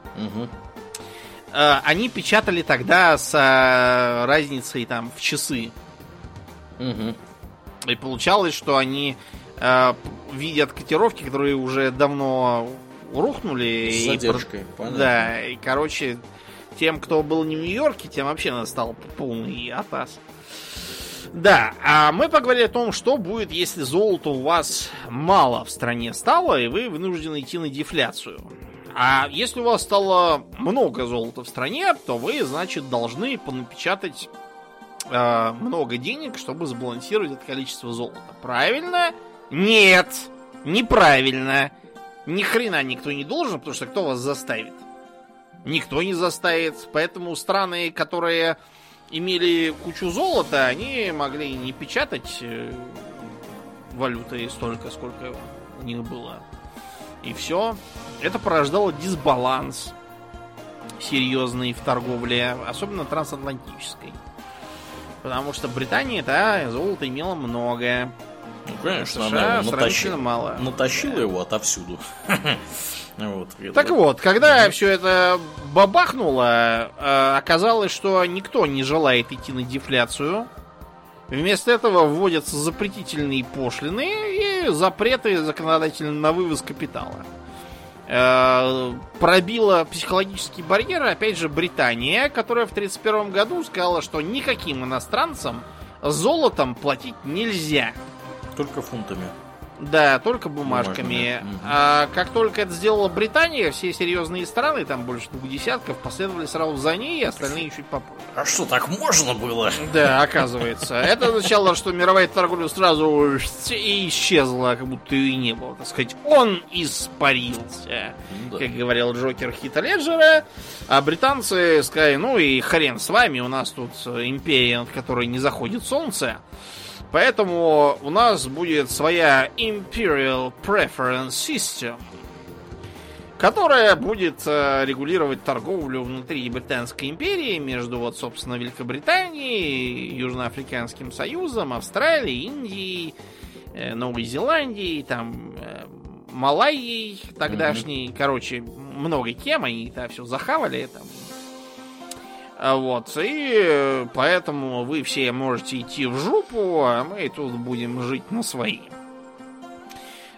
э, они печатали тогда с э, разницей там в часы. Мгм. И получалось, что они э, видят котировки, которые уже давно рухнули. С и задержкой, про- понятно. Да, и, короче, тем, кто был не в Нью-Йорке, тем вообще настал полный атас. Да, а мы поговорили о том, что будет, если золота у вас мало в стране стало, и вы вынуждены идти на дефляцию. А если у вас стало много золота в стране, то вы, значит, должны понапечатать э, много денег, чтобы сбалансировать это количество золота. Правильно? Нет, неправильно. Ни хрена никто не должен, потому что кто вас заставит? Никто не заставит. Поэтому страны, которые имели кучу золота, они могли не печатать э, валюты столько, сколько у них было. И все. Это порождало дисбаланс серьезный в торговле, особенно трансатлантической. Потому что Британия, да, золота имела много. Ну, конечно, США она его натащила, мало. натащила его отовсюду. [laughs] Вот. Так вот, когда все это бабахнуло, э, оказалось, что никто не желает идти на дефляцию. Вместо этого вводятся запретительные пошлины и запреты законодательно на вывоз капитала. Э, Пробила психологический барьер, опять же, Британия, которая в 1931 году сказала, что никаким иностранцам золотом платить нельзя. Только фунтами. Да, только бумажками. Бумажными, мгм. А как только это сделала Британия, все серьезные страны, там больше двух десятков, последовали сразу за ней, и остальные чуть попозже. А что, так можно было? Да, оказывается. Это означало, что мировая торговля сразу и исчезла, как будто и не было. Так сказать, он испарился. Да. Как говорил Джокер Хита Леджера. А британцы сказали, ну и хрен с вами, у нас тут империя, над которой не заходит солнце. Поэтому у нас будет своя Imperial Preference System, которая будет э, регулировать торговлю внутри Британской империи между, вот, собственно, Великобританией, Южноафриканским Союзом, Австралией, Индией, э, Новой Зеландией, там, э, Малайей тогдашней. Короче, много кем они это все захавали. Там. А Вот, и поэтому вы все можете идти в жопу, а мы тут будем жить на свои.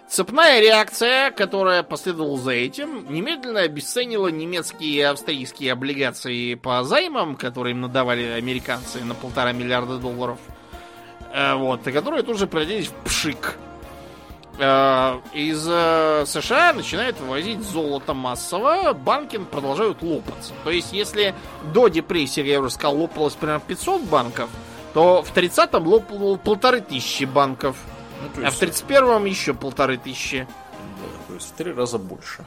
Цепная реакция, которая последовала за этим, немедленно обесценила немецкие и австрийские облигации по займам, которые им надавали американцы на полтора миллиарда долларов. Э, Вот, и которые тут же в пшик. Э, Из э, США начинают вывозить золото массово, банки продолжают лопаться. То есть, если до депрессии, я уже сказал, лопалось примерно 500 банков, то в 30-м лопало полторы тысячи банков. Ну, А в есть, 31-м еще полторы тысячи. да, то есть в три раза больше.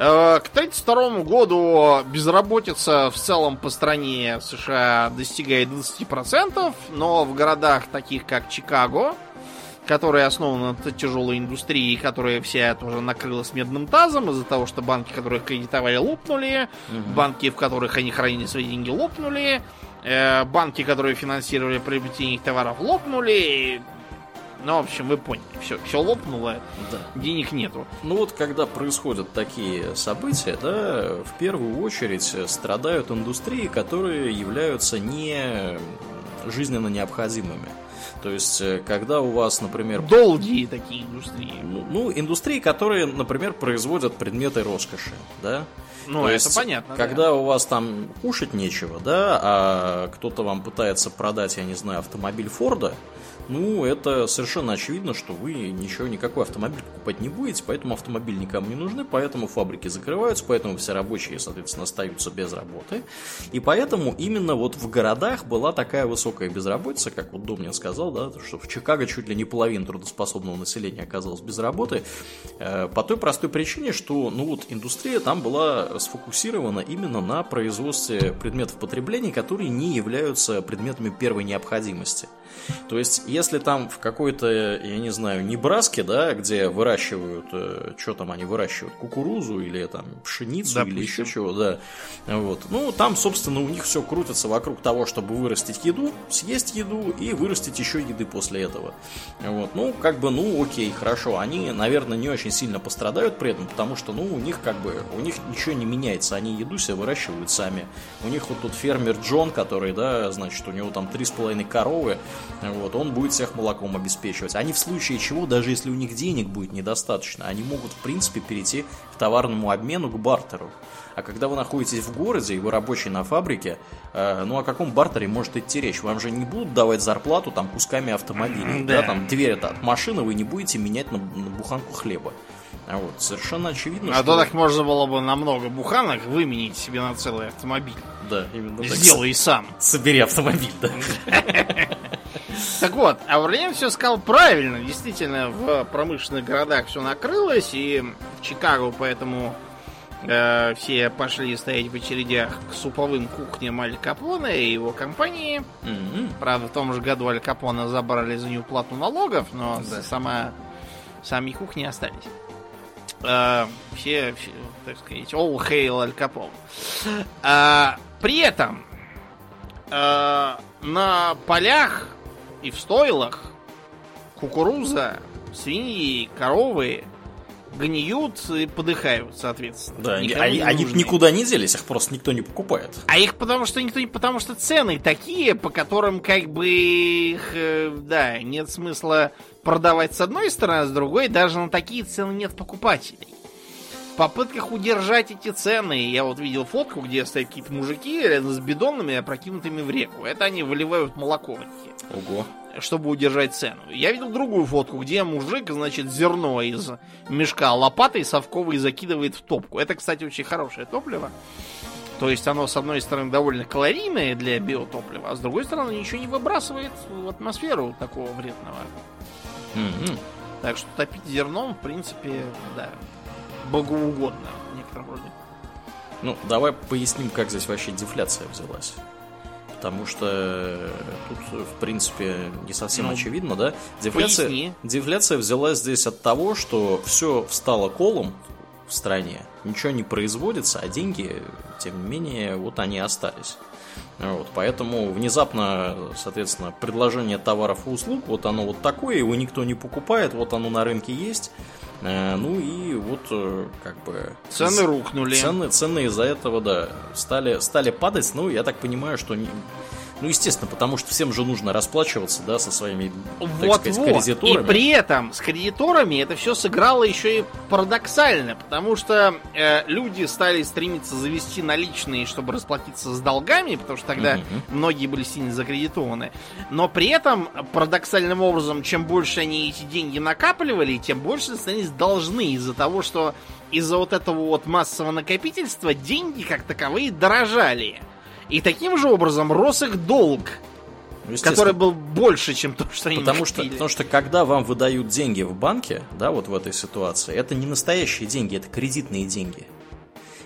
Э, К 1932 году безработица в целом по стране США достигает 20%, но в городах таких как Чикаго, которая основана на тяжелой индустрии, которая вся тоже накрылась медным тазом из-за того, что банки, которые кредитовали, лопнули, угу. банки, в которых они хранили свои деньги, лопнули, э, банки, которые финансировали приобретение их товаров, лопнули. Ну, в общем, вы поняли, все, все лопнуло, да. денег нету. Ну вот, когда происходят такие события, да, в первую очередь страдают индустрии, которые являются не жизненно необходимыми. То есть, э, когда у вас, например... Долгие такие индустрии. Ну, ну, индустрии, которые, например, производят предметы роскоши, да? Ну, То это есть, понятно. Когда да. у вас там кушать нечего, да, а кто-то вам пытается продать, я не знаю, автомобиль Форда, ну, это совершенно очевидно, что вы ничего, никакой автомобиль покупать не будете, поэтому автомобиль никому не нужны, поэтому фабрики закрываются, поэтому все рабочие, соответственно, остаются без работы. И поэтому именно вот в городах была такая высокая безработица, как вот Домнин сказал, да, что в Чикаго чуть ли не половина трудоспособного населения оказалась без работы, э, по той простой причине, что, ну вот, индустрия там была сфокусирована именно на производстве предметов потребления, которые не являются предметами первой необходимости. То есть, если там в какой-то, я не знаю, Небраске, да, где выращивают, э, что там они выращивают, кукурузу или там пшеницу Допустим. или еще чего, да, вот. Ну, там, собственно, у них все крутится вокруг того, чтобы вырастить еду, съесть еду и вырастить еще еды после этого. Вот. Ну, как бы, ну, окей, хорошо. Они, наверное, не очень сильно пострадают при этом, потому что, ну, у них как бы, у них ничего не меняется. Они еду себе выращивают сами. У них вот тут фермер Джон, который, да, значит, у него там три с половиной коровы, вот, он будет всех молоком обеспечивать. Они в случае чего, даже если у них денег будет недостаточно, они могут, в принципе, перейти к товарному обмену, к бартеру. А когда вы находитесь в городе и вы рабочий на фабрике, э, ну о каком бартере может идти речь? Вам же не будут давать зарплату там кусками автомобилей. Да. да там дверь это от машины вы не будете менять на, на буханку хлеба. А вот совершенно очевидно, а что... то так можно было бы на много буханок выменить себе на целый автомобиль. Да, именно так. Сделай сам. Собери автомобиль, да. [laughs] Так вот, Аурлиен все сказал правильно. Действительно, в промышленных городах все накрылось, и в Чикаго поэтому э, все пошли стоять в очередях к суповым кухням Аль Капона и его компании. Mm-hmm. Правда, в том же году Аль Капона забрали за неуплату налогов, но да. сама, сами кухни остались. Э, все, все, так сказать, all hail Аль Капон. Э, при этом э, на полях и в стойлах кукуруза, свиньи, коровы гниют и подыхают, соответственно. Да, они, не они никуда не делись, их просто никто не покупает. А их потому что никто не, потому что цены такие, по которым как бы их, э, да, нет смысла продавать с одной стороны, а с другой даже на такие цены нет покупателей. Попытках удержать эти цены, я вот видел фотку, где стоят какие-то мужики рядом с бидонами, опрокинутыми в реку. Это они выливают молоко в них. Ого чтобы удержать цену. Я видел другую фотку, где мужик, значит, зерно из мешка лопатой совковой закидывает в топку. Это, кстати, очень хорошее топливо. То есть оно, с одной стороны, довольно калорийное для биотоплива, а с другой стороны, ничего не выбрасывает в атмосферу такого вредного. Mm-hmm. Так что топить зерном, в принципе, да, богоугодно в некотором роде. Ну, давай поясним, как здесь вообще дефляция взялась потому что э, тут, в принципе, не совсем ну, очевидно, да? Дефляция, дефляция взялась здесь от того, что все встало колом в стране, ничего не производится, а деньги, тем не менее, вот они остались. Вот, поэтому внезапно, соответственно, предложение товаров и услуг, вот оно вот такое, его никто не покупает, вот оно на рынке есть, Э, ну и вот э, как бы... Цены рухнули. Цены, цены из-за этого, да, стали, стали падать. Ну, я так понимаю, что не, ну, естественно, потому что всем же нужно расплачиваться, да, со своими, вот, так сказать, кредиторами. И при этом с кредиторами это все сыграло еще и парадоксально, потому что э, люди стали стремиться завести наличные, чтобы расплатиться с долгами, потому что тогда угу. многие были сильно закредитованы. Но при этом, парадоксальным образом, чем больше они эти деньги накапливали, тем больше становились должны из-за того, что из-за вот этого вот массового накопительства деньги как таковые дорожали. И таким же образом рос их долг, ну, который был больше, чем то, что они потому что, потому что когда вам выдают деньги в банке, да, вот в этой ситуации, это не настоящие деньги, это кредитные деньги.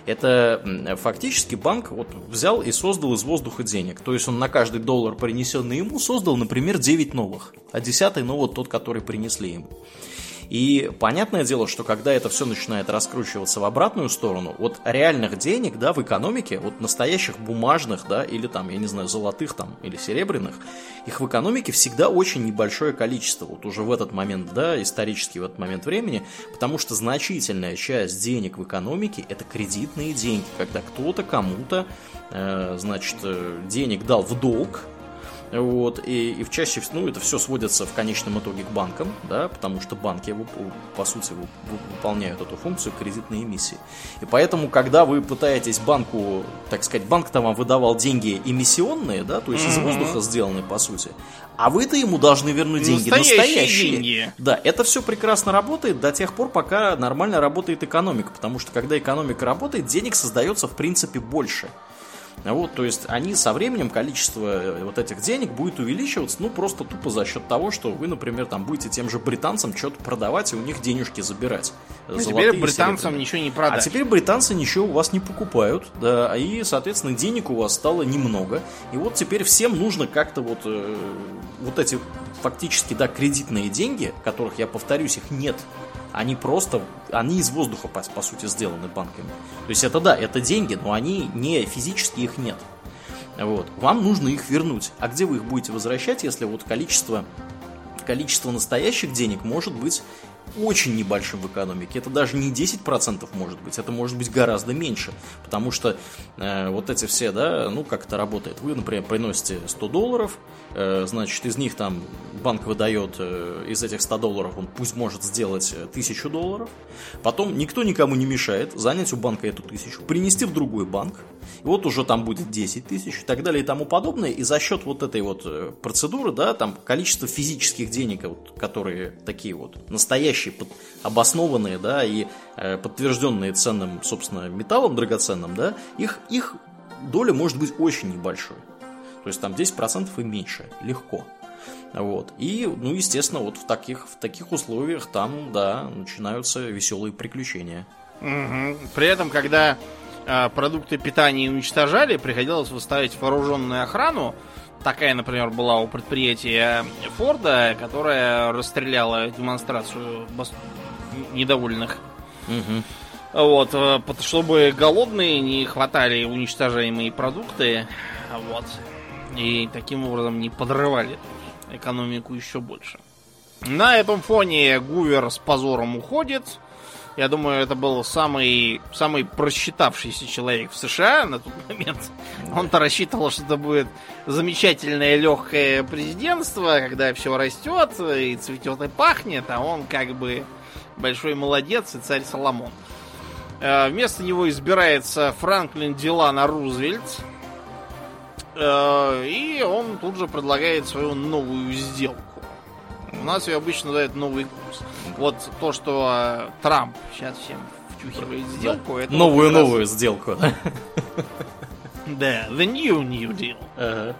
Это фактически банк вот взял и создал из воздуха денег. То есть он на каждый доллар, принесенный ему, создал, например, 9 новых. А 10 ну вот тот, который принесли ему. И понятное дело, что когда это все начинает раскручиваться в обратную сторону, вот реальных денег, да, в экономике, вот настоящих бумажных, да, или там, я не знаю, золотых там, или серебряных, их в экономике всегда очень небольшое количество, вот уже в этот момент, да, исторически в этот момент времени, потому что значительная часть денег в экономике это кредитные деньги, когда кто-то кому-то, э, значит, э, денег дал в долг, вот, и, и в чаще, ну, это все сводится в конечном итоге к банкам, да, потому что банки, по сути, выполняют эту функцию кредитной эмиссии. И поэтому, когда вы пытаетесь банку, так сказать, банк-то вам выдавал деньги эмиссионные, да, то есть mm-hmm. из воздуха сделанные, по сути, а вы-то ему должны вернуть деньги настоящие. настоящие. Деньги. Да, это все прекрасно работает до тех пор, пока нормально работает экономика, потому что когда экономика работает, денег создается в принципе больше. Вот, то есть они со временем количество э, вот этих денег будет увеличиваться, ну, просто тупо за счет того, что вы, например, там будете тем же британцам что-то продавать и у них денежки забирать. Ну, теперь британцам ничего не продать. А теперь британцы ничего у вас не покупают, да, и, соответственно, денег у вас стало немного. И вот теперь всем нужно как-то вот, э, вот эти фактически, да, кредитные деньги, которых, я повторюсь, их нет они просто, они из воздуха, по, по сути, сделаны банками. То есть это да, это деньги, но они не физически их нет. Вот. Вам нужно их вернуть. А где вы их будете возвращать, если вот количество, количество настоящих денег может быть очень небольшим в экономике. Это даже не 10% может быть, это может быть гораздо меньше. Потому что э, вот эти все, да, ну как это работает. Вы, например, приносите 100 долларов, э, значит, из них там банк выдает, э, из этих 100 долларов он пусть может сделать 1000 долларов. Потом никто никому не мешает занять у банка эту тысячу, принести в другой банк. И вот уже там будет 10 тысяч и так далее и тому подобное. И за счет вот этой вот э, процедуры, да, там количество физических денег, вот, которые такие вот настоящие под, обоснованные, да, и э, подтвержденные ценным, собственно, металлом драгоценным, да, их, их доля может быть очень небольшой. То есть там 10% и меньше, легко. Вот. И, ну, естественно, вот в таких, в таких условиях там, да, начинаются веселые приключения. Угу. При этом, когда продукты питания уничтожали, приходилось выставить вооруженную охрану, Такая, например, была у предприятия Форда, которая расстреляла демонстрацию недовольных. Угу. Вот, э, чтобы голодные не хватали уничтожаемые продукты, вот, и таким образом не подрывали экономику еще больше. На этом фоне Гувер с позором уходит, я думаю, это был самый, самый просчитавшийся человек в США на тот момент. Он-то рассчитывал, что это будет замечательное легкое президентство, когда все растет и цветет и пахнет, а он как бы большой молодец и царь Соломон. Э, вместо него избирается Франклин Дилана Рузвельт. Э, и он тут же предлагает свою новую сделку. У нас ее обычно дают новый курс. Вот то, что э, Трамп сейчас всем втюхивает сделку, да. это новую-новую раз... сделку, да? Да, the new new deal. Ага.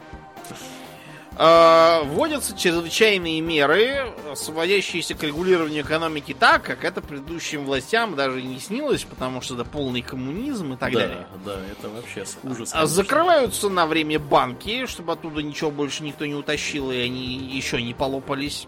А, вводятся чрезвычайные меры, сводящиеся к регулированию экономики так, как это предыдущим властям даже не снилось, потому что это полный коммунизм и так да, далее. Да, это вообще ужас. А закрываются на время банки, чтобы оттуда ничего больше никто не утащил, и они еще не полопались.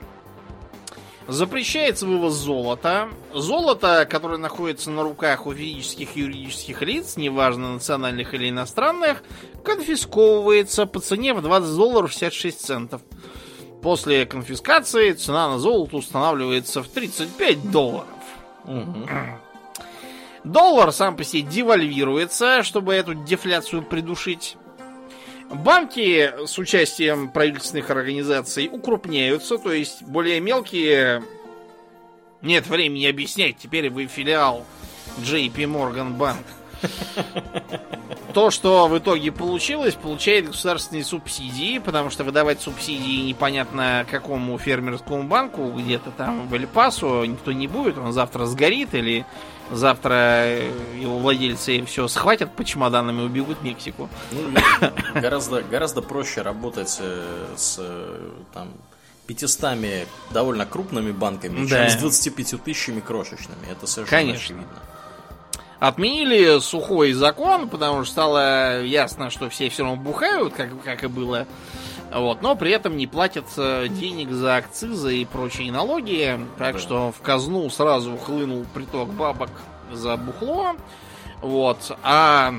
Запрещается вывоз золота. Золото, которое находится на руках у физических и юридических лиц, неважно национальных или иностранных, конфисковывается по цене в 20 долларов 66 центов. После конфискации цена на золото устанавливается в 35 долларов. Угу. Доллар сам по себе девальвируется, чтобы эту дефляцию придушить. Банки с участием правительственных организаций укрупняются, то есть более мелкие... Нет времени объяснять, теперь вы филиал JP Morgan Bank. То, что в итоге получилось, получает государственные субсидии, потому что выдавать субсидии непонятно какому фермерскому банку, где-то там в Эль-Пасо, никто не будет, он завтра сгорит или завтра его владельцы все схватят по чемоданам и убегут в Мексику. Ну, [coughs] гораздо, гораздо проще работать э, с там, 500 довольно крупными банками, да. чем с 25 тысячами крошечными. Это совершенно Конечно. очевидно. Отменили сухой закон, потому что стало ясно, что все все равно бухают, как, как и было. Вот, но при этом не платят денег за акцизы и прочие налоги. Так Да. что в казну сразу хлынул приток бабок за бухло. Вот. А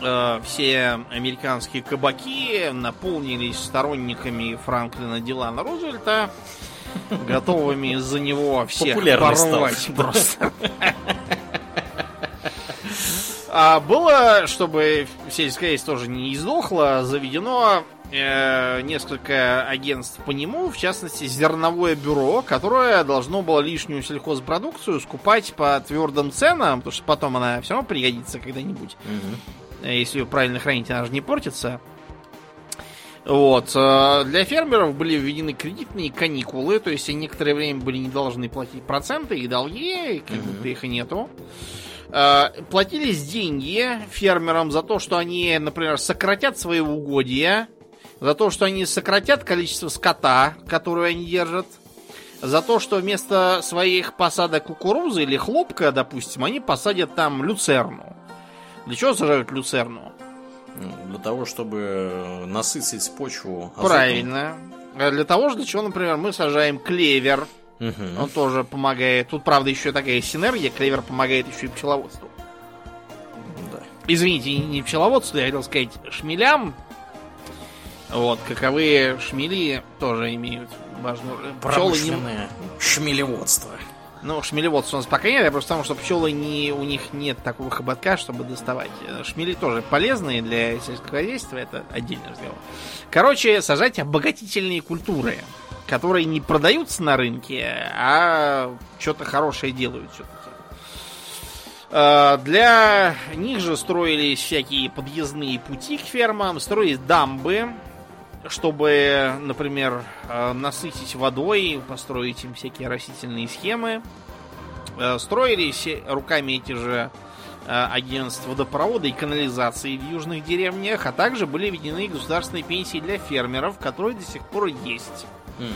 э, все американские кабаки наполнились сторонниками Франклина Дилана Рузвельта, готовыми за него всех порвать просто. А было, чтобы сельское хозяйство тоже не издохло, заведено э, несколько агентств по нему, в частности, зерновое бюро, которое должно было лишнюю сельхозпродукцию скупать по твердым ценам, потому что потом она все равно пригодится когда-нибудь. Э, Если ее правильно хранить, она же не портится. Вот. э, Для фермеров были введены кредитные каникулы, то есть они некоторое время были не должны платить проценты и долги, как будто их и нету. Э, Платились деньги фермерам за то, что они, например, сократят свои угодья, за то, что они сократят количество скота, которое они держат, за то, что вместо своих посадок кукурузы или хлопка, допустим, они посадят там люцерну. Для чего сажают люцерну? Ну, Для того, чтобы насытить почву. азотом. Правильно. А Для того же, для чего, например, мы сажаем клевер. Мгм. Он тоже помогает. Тут, правда, еще такая синергия. Клевер помогает еще и пчеловодству. Да. Извините, не пчеловодству, я хотел сказать шмелям. Вот, каковые шмели тоже имеют важную роль. Пчелы не... Шмелеводство. Ну, шмелеводства у нас пока нет, я просто потому, что пчелы не, у них нет такого хоботка, чтобы доставать. Э, Шмели тоже полезные для сельского хозяйства, это отдельный разговор. Короче, сажать обогатительные культуры, которые не продаются на рынке, а что-то хорошее делают все-таки. Э, Для них же строились всякие подъездные пути к фермам, строились дамбы, чтобы, например, э, насытить водой, построить им всякие растительные схемы. Э, Строились руками эти же э, агентств водопровода и канализации в южных деревнях, а также были введены государственные пенсии для фермеров, которые до сих пор есть. Мгм.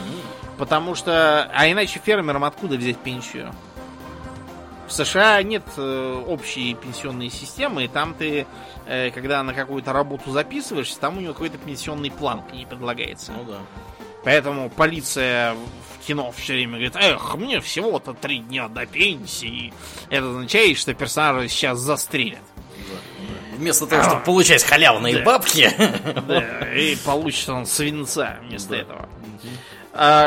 Потому что... А иначе фермерам откуда взять пенсию? В США нет э, общей пенсионной системы, и там ты, э, когда на какую-то работу записываешься, там у него какой-то пенсионный план к ней предлагается. Ну да. Поэтому полиция в кино все время говорит, эх, мне всего-то три дня до пенсии. Это означает, что персонажа сейчас застрелят. Вместо того, чтобы получать халявные Да. бабки. Да, [laughs] и получит он свинца вместо Да. этого.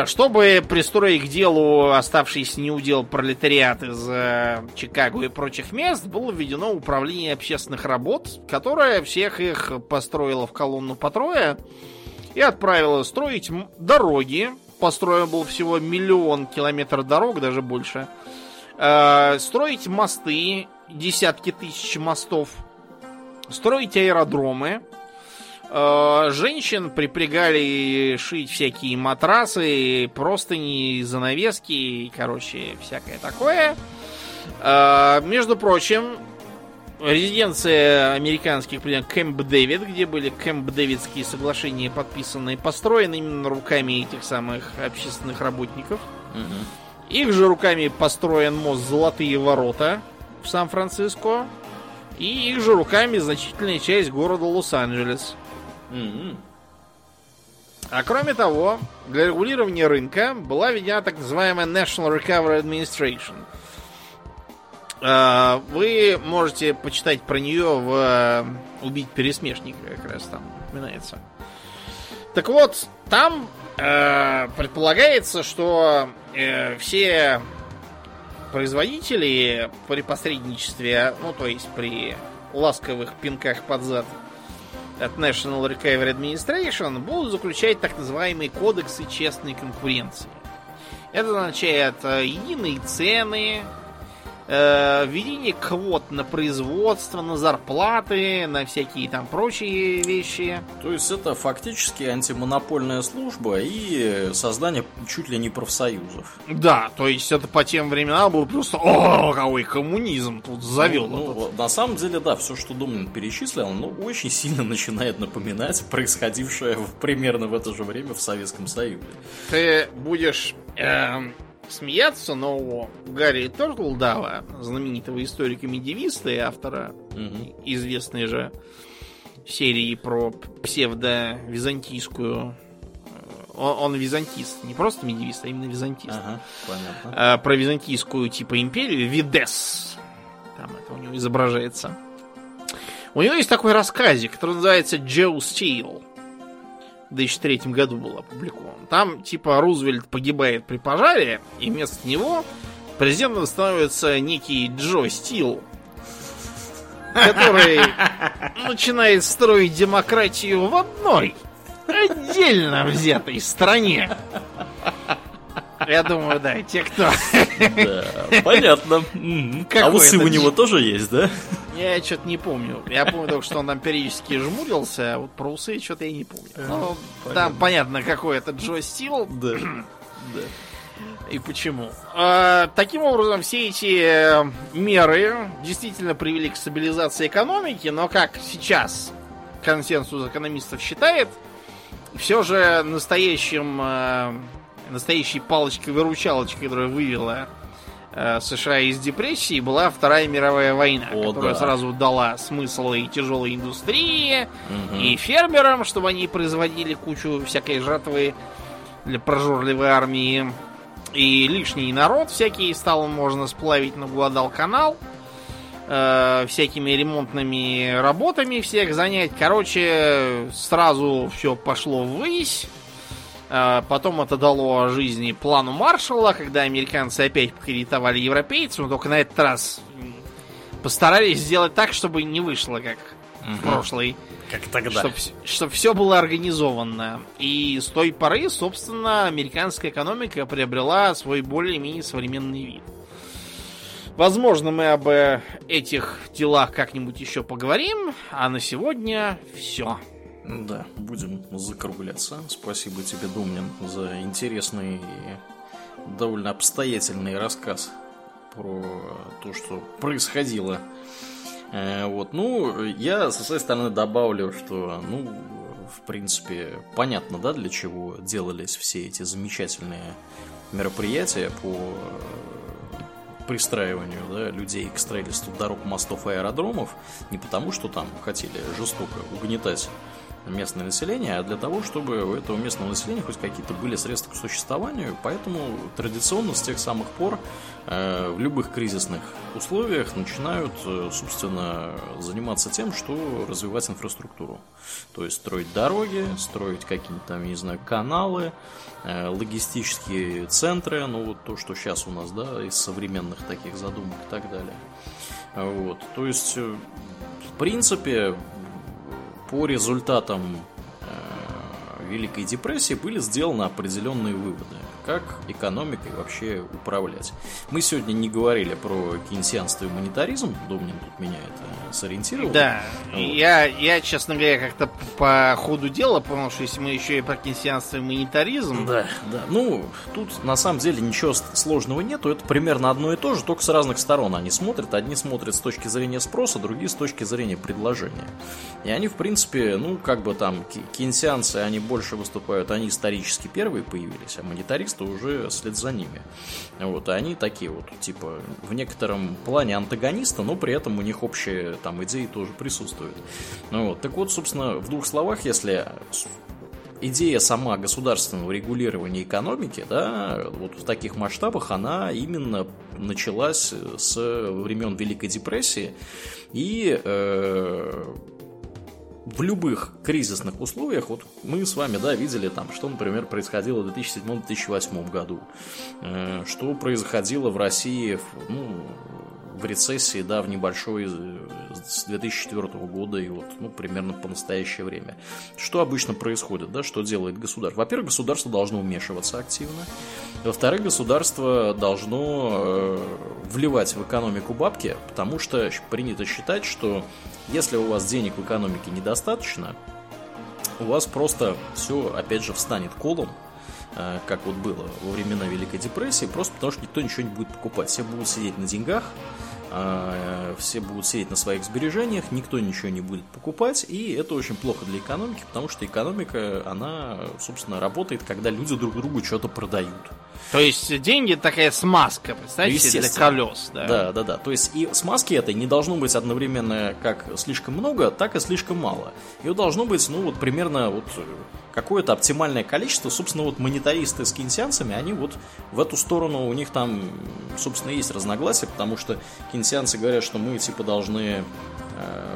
Чтобы пристроить к делу оставшийся неудел пролетариат из э, Чикаго и прочих мест, было введено управление общественных работ, которое всех их построило в колонну по трое и отправило строить дороги. Построено было всего миллион километров дорог, даже больше. Э, Строить мосты, десятки тысяч мостов. Строить аэродромы. Э, Женщин припрягали шить всякие матрасы, простыни, занавески, и, короче, всякое такое. Э, Между прочим, резиденция американских президентов Кэмп Дэвид, где были Кэмп Дэвидские соглашения подписаны, построены именно руками этих самых общественных работников. Их же руками построен мост Золотые ворота в Сан-Франциско. И их же руками значительная часть города Лос-Анджелес. Мгм. А кроме того, для регулирования рынка была введена так называемая National Recovery Administration. А, Вы можете почитать про нее в э, «Убить пересмешника», как раз там упоминается. Так вот, там э, предполагается, что э, все производители при посредничестве, ну то есть при ласковых пинках под зад от National Recovery Administration будут заключать так называемые кодексы честной конкуренции. Это означает э, единые цены, введение квот на производство, на зарплаты, на всякие там прочие вещи. То есть это фактически антимонопольная служба и создание чуть ли не профсоюзов. Да, то есть это по тем временам было просто о, какой коммунизм тут завел. Ну, этот». ну, на самом деле, да, все, что Домнин перечислил, ну, очень сильно начинает напоминать происходившее в- примерно в это же время в Советском Союзе. Ты будешь эм, смеяться, но у Гарри Тортлдава, знаменитого историка-медивиста и автора Мгм. известной же серии про псевдо-византийскую... э, Он, он византист, не просто медивист, а именно византист. Ага, понятно. А, про византийскую типа империю Видес. Там это у него изображается. У него есть такой рассказик, который называется Джо Стил. В 2003 году был опубликован. Там типа Рузвельт погибает при пожаре, и вместо него президентом становится некий Джо Стил, который начинает строить демократию в одной отдельно взятой стране. Я думаю, да, те, кто... Да, понятно. А усы у него тоже есть, да? Я что-то не помню. Я помню только, что он там периодически жмурился, а вот про усы что-то я не помню. Ну, там понятно, какой это Джо Стил Да. [clears throat] Да. и почему. А, таким образом, все эти э, меры действительно привели к стабилизации экономики, но как сейчас консенсус экономистов считает, все же настоящим, э, настоящей палочкой-выручалочкой, которая вывела э, США из депрессии, была Вторая мировая война, О, которая да. сразу дала смысл и тяжелой индустрии, Мгм. и фермерам, чтобы они производили кучу всякой жатвы для прожорливой армии. И лишний народ всякий стал можно сплавить на Гуадал-канал. э, всякими ремонтными работами всех занять. Короче, сразу все пошло ввысь. Э, Потом это дало жизни плану Маршалла, когда американцы опять кредитовали европейцев, но только на этот раз постарались сделать так, чтобы не вышло, как в прошлый Как тогда. чтобы все было организовано. И с той поры, собственно, американская экономика приобрела свой более-менее современный вид. Возможно, мы об э, этих делах как-нибудь еще поговорим, а на сегодня все. Да, будем закругляться. Спасибо тебе, Думнин, за интересный и довольно обстоятельный рассказ про то, что происходило. Э, Вот, ну, я со своей стороны добавлю, что, ну, в принципе, понятно, да, для чего делались все эти замечательные мероприятия по пристраиванию да, людей к строительству дорог, мостов и аэродромов не потому, что там хотели жестоко угнетать местное население, а для того, чтобы у этого местного населения хоть какие-то были средства к существованию. Поэтому традиционно с тех самых пор э, в любых кризисных условиях начинают, э, собственно, заниматься тем, что развивать инфраструктуру. То есть строить дороги, строить какие-нибудь там, не знаю, каналы, э, логистические центры, ну вот то, что сейчас у нас, да, из современных таких задумок и так далее. Вот, то есть, э, в принципе, по результатам э, Великой депрессии были сделаны определенные выводы, как экономикой вообще управлять. Мы сегодня не говорили про кейнсианство и монетаризм, Домнин тут меня это сориентировал. Да, Вот. я, я, честно говоря, как-то по ходу дела понял, что если мы еще и про кейнсианство и монетаризм, Да, да. Ну, тут на самом деле ничего сложного нету. Это примерно одно и то же, только с разных сторон они смотрят. Одни смотрят с точки зрения спроса, другие с точки зрения предложения. И они, в принципе, ну, как бы там, кейнсианцы, они больше выступают, они исторически первые появились, а монетаристы уже след за ними. Вот, и они такие вот, типа, в некотором плане антагонисты, но при этом у них общие там идеи тоже присутствуют. Ну вот, так вот, собственно, в двух словах, если идея сама государственного регулирования экономики, да, вот в таких масштабах, она именно началась с времен Великой депрессии и э, в любых кризисных условиях, вот мы с вами, да, видели там, что, например, происходило в 2007-2008 году, э, что происходило в России, ну, в рецессии, да, в небольшой э, с 2004 года и вот, ну, примерно по настоящее время. Что обычно происходит, да, что делает государство? Во-первых, государство должно вмешиваться активно. Во-вторых, государство должно э, вливать в экономику бабки, потому что принято считать, что если у вас денег в экономике недостаточно, у вас просто все, опять же, встанет колом, э, как вот было во времена Великой депрессии, просто потому что никто ничего не будет покупать. Все будут сидеть на деньгах, все будут сидеть на своих сбережениях, никто ничего не будет покупать, и это очень плохо для экономики, потому что экономика, она, собственно, работает, когда люди друг другу что-то продают. То есть деньги такая смазка, представьте, для колес. Да. да, да, да. То есть и смазки этой не должно быть одновременно как слишком много, так и слишком мало. Ее должно быть, ну, вот примерно вот какое-то оптимальное количество. Собственно, вот монетаристы с кинсианцами, они вот в эту сторону, у них там, собственно, есть разногласия, потому что кинсианцы говорят, что мы типа должны Э,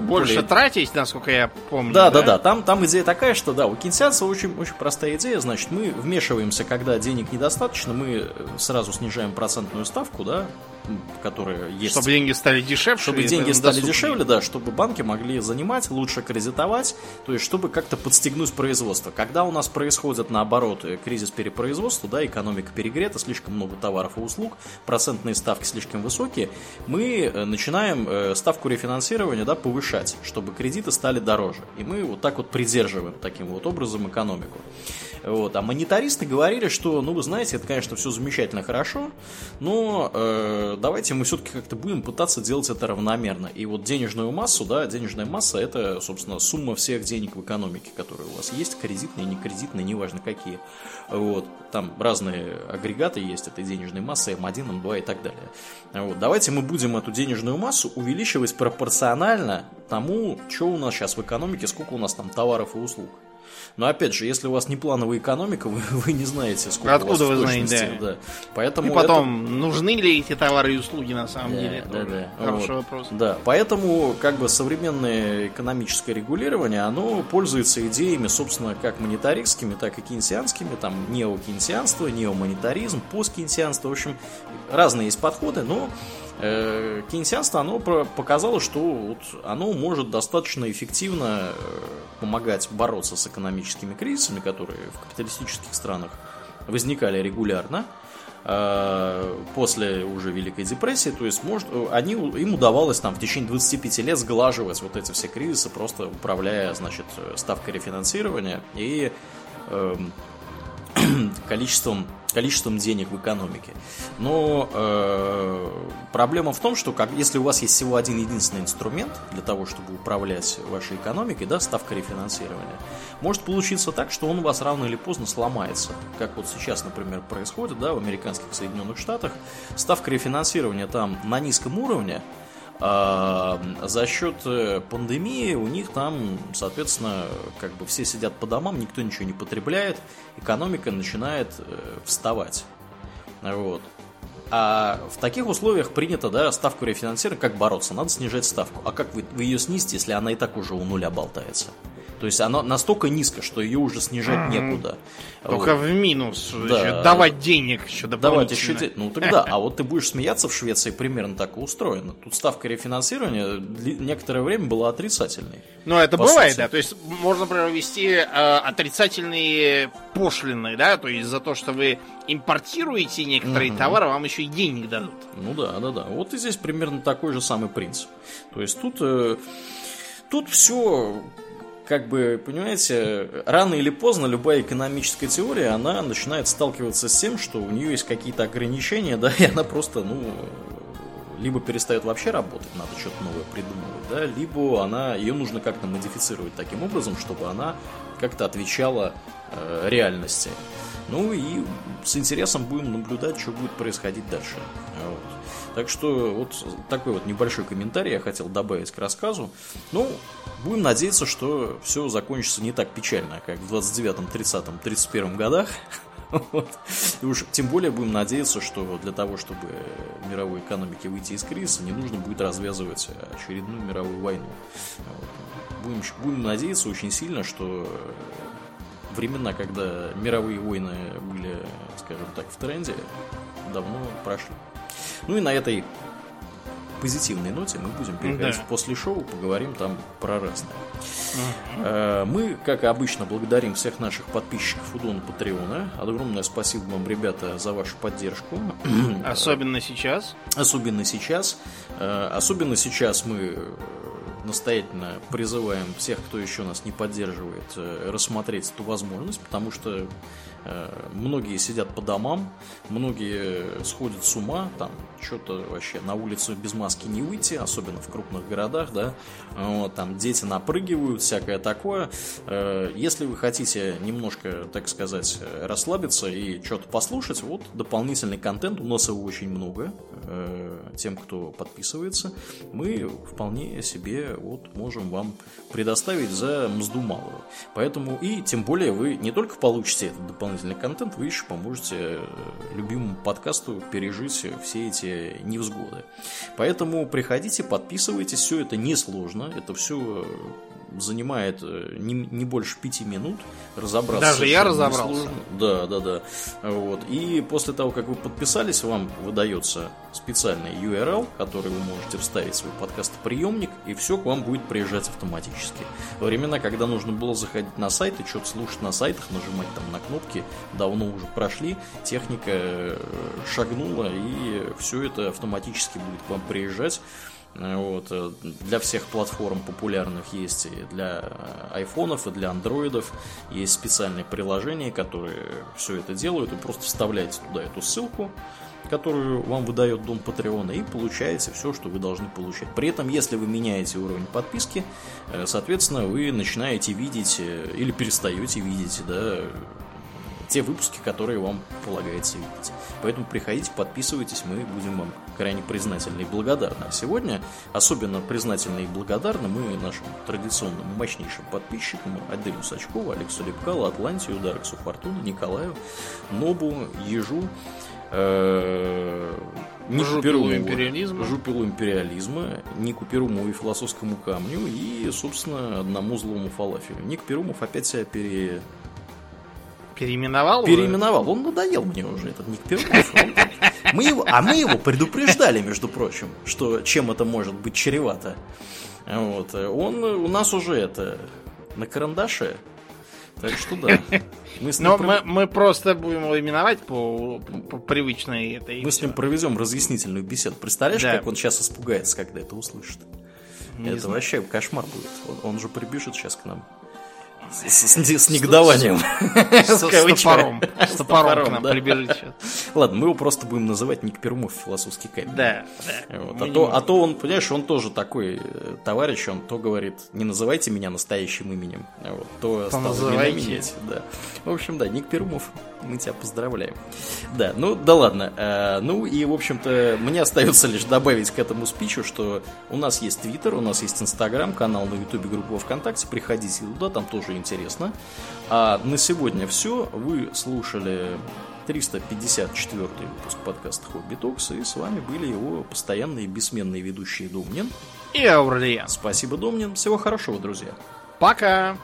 Больше более... тратить, насколько я помню. Да, да, да. да. Там, там идея такая, что да, у кинсианцев очень, очень простая идея. Значит, мы вмешиваемся, когда денег недостаточно, мы сразу снижаем процентную ставку, да, которая есть. Чтобы деньги стали дешевле. Чтобы деньги стали доступнее. дешевле, да, чтобы банки могли занимать, лучше кредитовать, то есть чтобы как-то подстегнуть производство. Когда у нас происходит, наоборот, кризис перепроизводства, да, экономика перегрета, слишком много товаров и услуг, процентные ставки слишком высокие, мы э, начинаем э, ставку рефинансирования да, повышать, чтобы кредиты стали дороже. И мы вот так вот придерживаем таким вот образом экономику. Вот. А монетаристы говорили, что, ну, вы знаете, это, конечно, все замечательно, хорошо, но э, давайте мы все-таки как-то будем пытаться делать это равномерно. И вот денежную массу, да, денежная масса это, собственно, сумма всех денег в экономике, которые у вас есть, кредитные, не кредитные, неважно какие. Вот. Там разные агрегаты есть этой денежной массы, М1, М2 и так далее. Вот. Давайте мы будем эту денежную массу увеличивать пропорционально тому, что у нас сейчас в экономике, сколько у нас там товаров и услуг. Но опять же, если у вас не плановая экономика, [laughs] вы, вы не знаете, сколько Откуда у вас вы знаете, да. да. Поэтому и потом, это... нужны ли эти товары и услуги на самом да, деле? Да, да. Хороший вот. вопрос. Да, поэтому как бы современное экономическое регулирование, оно пользуется идеями, собственно, как монетаристскими, так и кейнсианскими, там неокейнсианство, неомонетаризм, посткейнсианство, в общем, разные есть подходы, но кейнсианство, оно показало, что вот оно может достаточно эффективно э, помогать бороться с экономическими кризисами, которые в капиталистических странах возникали регулярно э, после уже Великой депрессии, то есть может, они, им удавалось там в течение 25 лет сглаживать вот эти все кризисы, просто управляя, значит, ставкой рефинансирования. И э, [clears throat] количеством количеством денег в экономике. Но э, проблема в том, что как, если у вас есть всего один единственный инструмент для того, чтобы управлять вашей экономикой, да, ставка рефинансирования, может получиться так, что он у вас рано или поздно сломается. Как вот сейчас, например, происходит да, в американских Соединенных Штатах. Ставка рефинансирования там на низком уровне, за счет э, пандемии у них там, соответственно, как бы все сидят по домам, никто ничего не потребляет, экономика начинает э, вставать. Вот. А в таких условиях принято, да, ставку рефинансирования, как бороться? Надо снижать ставку. А как вы, вы ее снизите, если она и так уже у нуля болтается? То есть она настолько низко, что ее уже снижать некуда. Только вот. в минус. Да. Еще давать денег еще Давать еще денег. Ну тогда, а вот ты будешь смеяться в Швеции примерно так и устроено. Тут ставка рефинансирования некоторое время была отрицательной. Ну это бывает, сути. да. То есть можно провести э, отрицательные пошлины, да, то есть за то, что вы импортируете некоторые угу. товары, вам еще и денег дадут. Ну да, да, да. Вот и здесь примерно такой же самый принцип. То есть тут, э, тут все как бы, понимаете, рано или поздно любая экономическая теория, она начинает сталкиваться с тем, что у нее есть какие-то ограничения, [laughs] да, и она просто, ну, либо перестает вообще работать, надо что-то новое придумывать, да, либо она, ее нужно как-то модифицировать таким образом, чтобы она как-то отвечала э, реальности. Ну и с интересом будем наблюдать, что будет происходить дальше. Вот. Так что вот такой вот небольшой комментарий я хотел добавить к рассказу. Ну, будем надеяться, что все закончится не так печально, как в 29-м, 30-м, 31-м годах. [laughs] Вот. И уж тем более будем надеяться, что для того, чтобы мировой экономике выйти из кризиса, не нужно будет развязывать очередную мировую войну. Вот. Будем, будем надеяться очень сильно, что времена, когда мировые войны были, скажем так, в тренде, давно прошли. Ну и на этой позитивной ноте мы будем переходить да. после шоу, поговорим там про разное. Угу. Мы, как и обычно, благодарим всех наших подписчиков у Дона Патреона. Огромное спасибо вам, ребята, за вашу поддержку. Особенно сейчас. Особенно сейчас. Э, особенно сейчас мы настоятельно призываем всех, кто еще нас не поддерживает, э, рассмотреть эту возможность, потому что Э, многие сидят по домам, многие сходят с ума, там что-то вообще на улицу без маски не выйти, особенно в крупных городах, да, вот, там дети напрыгивают, всякое такое. Э, если вы хотите немножко, так сказать, расслабиться и что-то послушать, вот дополнительный контент, у нас его очень много, э, тем, кто подписывается, мы вполне себе вот можем вам предоставить за мзду малую. Поэтому и тем более вы не только получите этот дополнительный контент, вы еще поможете э, любимому подкасту пережить все эти невзгоды. Поэтому приходите, подписывайтесь, все это несложно, это все занимает э, не, не больше пяти минут разобраться. Даже я разобрался. Да, да, да. Вот. И после того, как вы подписались, вам выдается специальный URL, который вы можете вставить в свой подкастоприемник, и все к вам будет приезжать автоматически. Во времена, когда нужно было заходить на сайт и что-то слушать на сайтах, нажимать там на кнопки, давно уже прошли, техника э, шагнула, и все это автоматически будет к вам приезжать. Вот. Э, для всех платформ популярных есть и для э, айфонов, и для андроидов. Есть специальные приложения, которые все это делают. Вы просто вставляете туда эту ссылку, которую вам выдает Дом Патреона, и получаете все, что вы должны получать. При этом, если вы меняете уровень подписки, э, соответственно, вы начинаете видеть или перестаете видеть да, те выпуски, которые вам полагается видеть. Поэтому приходите, подписывайтесь, мы будем вам крайне признательны и благодарны. А сегодня особенно признательны и благодарны мы нашим традиционным мощнейшим подписчикам Аделю Сачкову, Алексу Лепкалу, Атлантию, Дарексу Фортуну, Николаю, Нобу, Ежу, э, Нику Перуму, империализма. Жупилу империализма, Нику Перуму и философскому камню и, собственно, одному злому фалафелю. Ник Перумов опять себя пере Переименовал? Переименовал. Он надоел мне уже, этот Ник Перков. Мы его, а мы его предупреждали, между прочим, что чем это может быть чревато. Вот. Он у нас уже это на карандаше. Так что да. Мы Но пров... мы, мы просто будем его именовать по, по, привычной этой. Мы с ним проведем разъяснительную беседу. Представляешь, да. как он сейчас испугается, когда это услышит? Не это знаю. вообще кошмар будет. Он, он же прибежит сейчас к нам. С, с, с негодованием. С, с [laughs] топором. [laughs] С топором к нам прибежит сейчас. Ладно, мы его просто будем называть Ник Перумов философский камень. Да, да. Вот. А, то, а то он, понимаешь, он тоже такой э, товарищ, он то говорит, не называйте меня настоящим именем, а вот, то стал меня менять. Да. В общем, да, Ник Перумов, мы тебя поздравляем. Да, ну да ладно. А, ну и, в общем-то, мне остается лишь добавить к этому спичу, что у нас есть Твиттер, у нас есть Инстаграм, канал на Ютубе, группа ВКонтакте, приходите туда, там тоже интересно. А на сегодня все. Вы слушали 354 выпуск подкаста Хобби Токс, и с вами были его постоянные бессменные ведущие Домнин и Аурлиен. Спасибо, Домнин. Всего хорошего, друзья. Пока!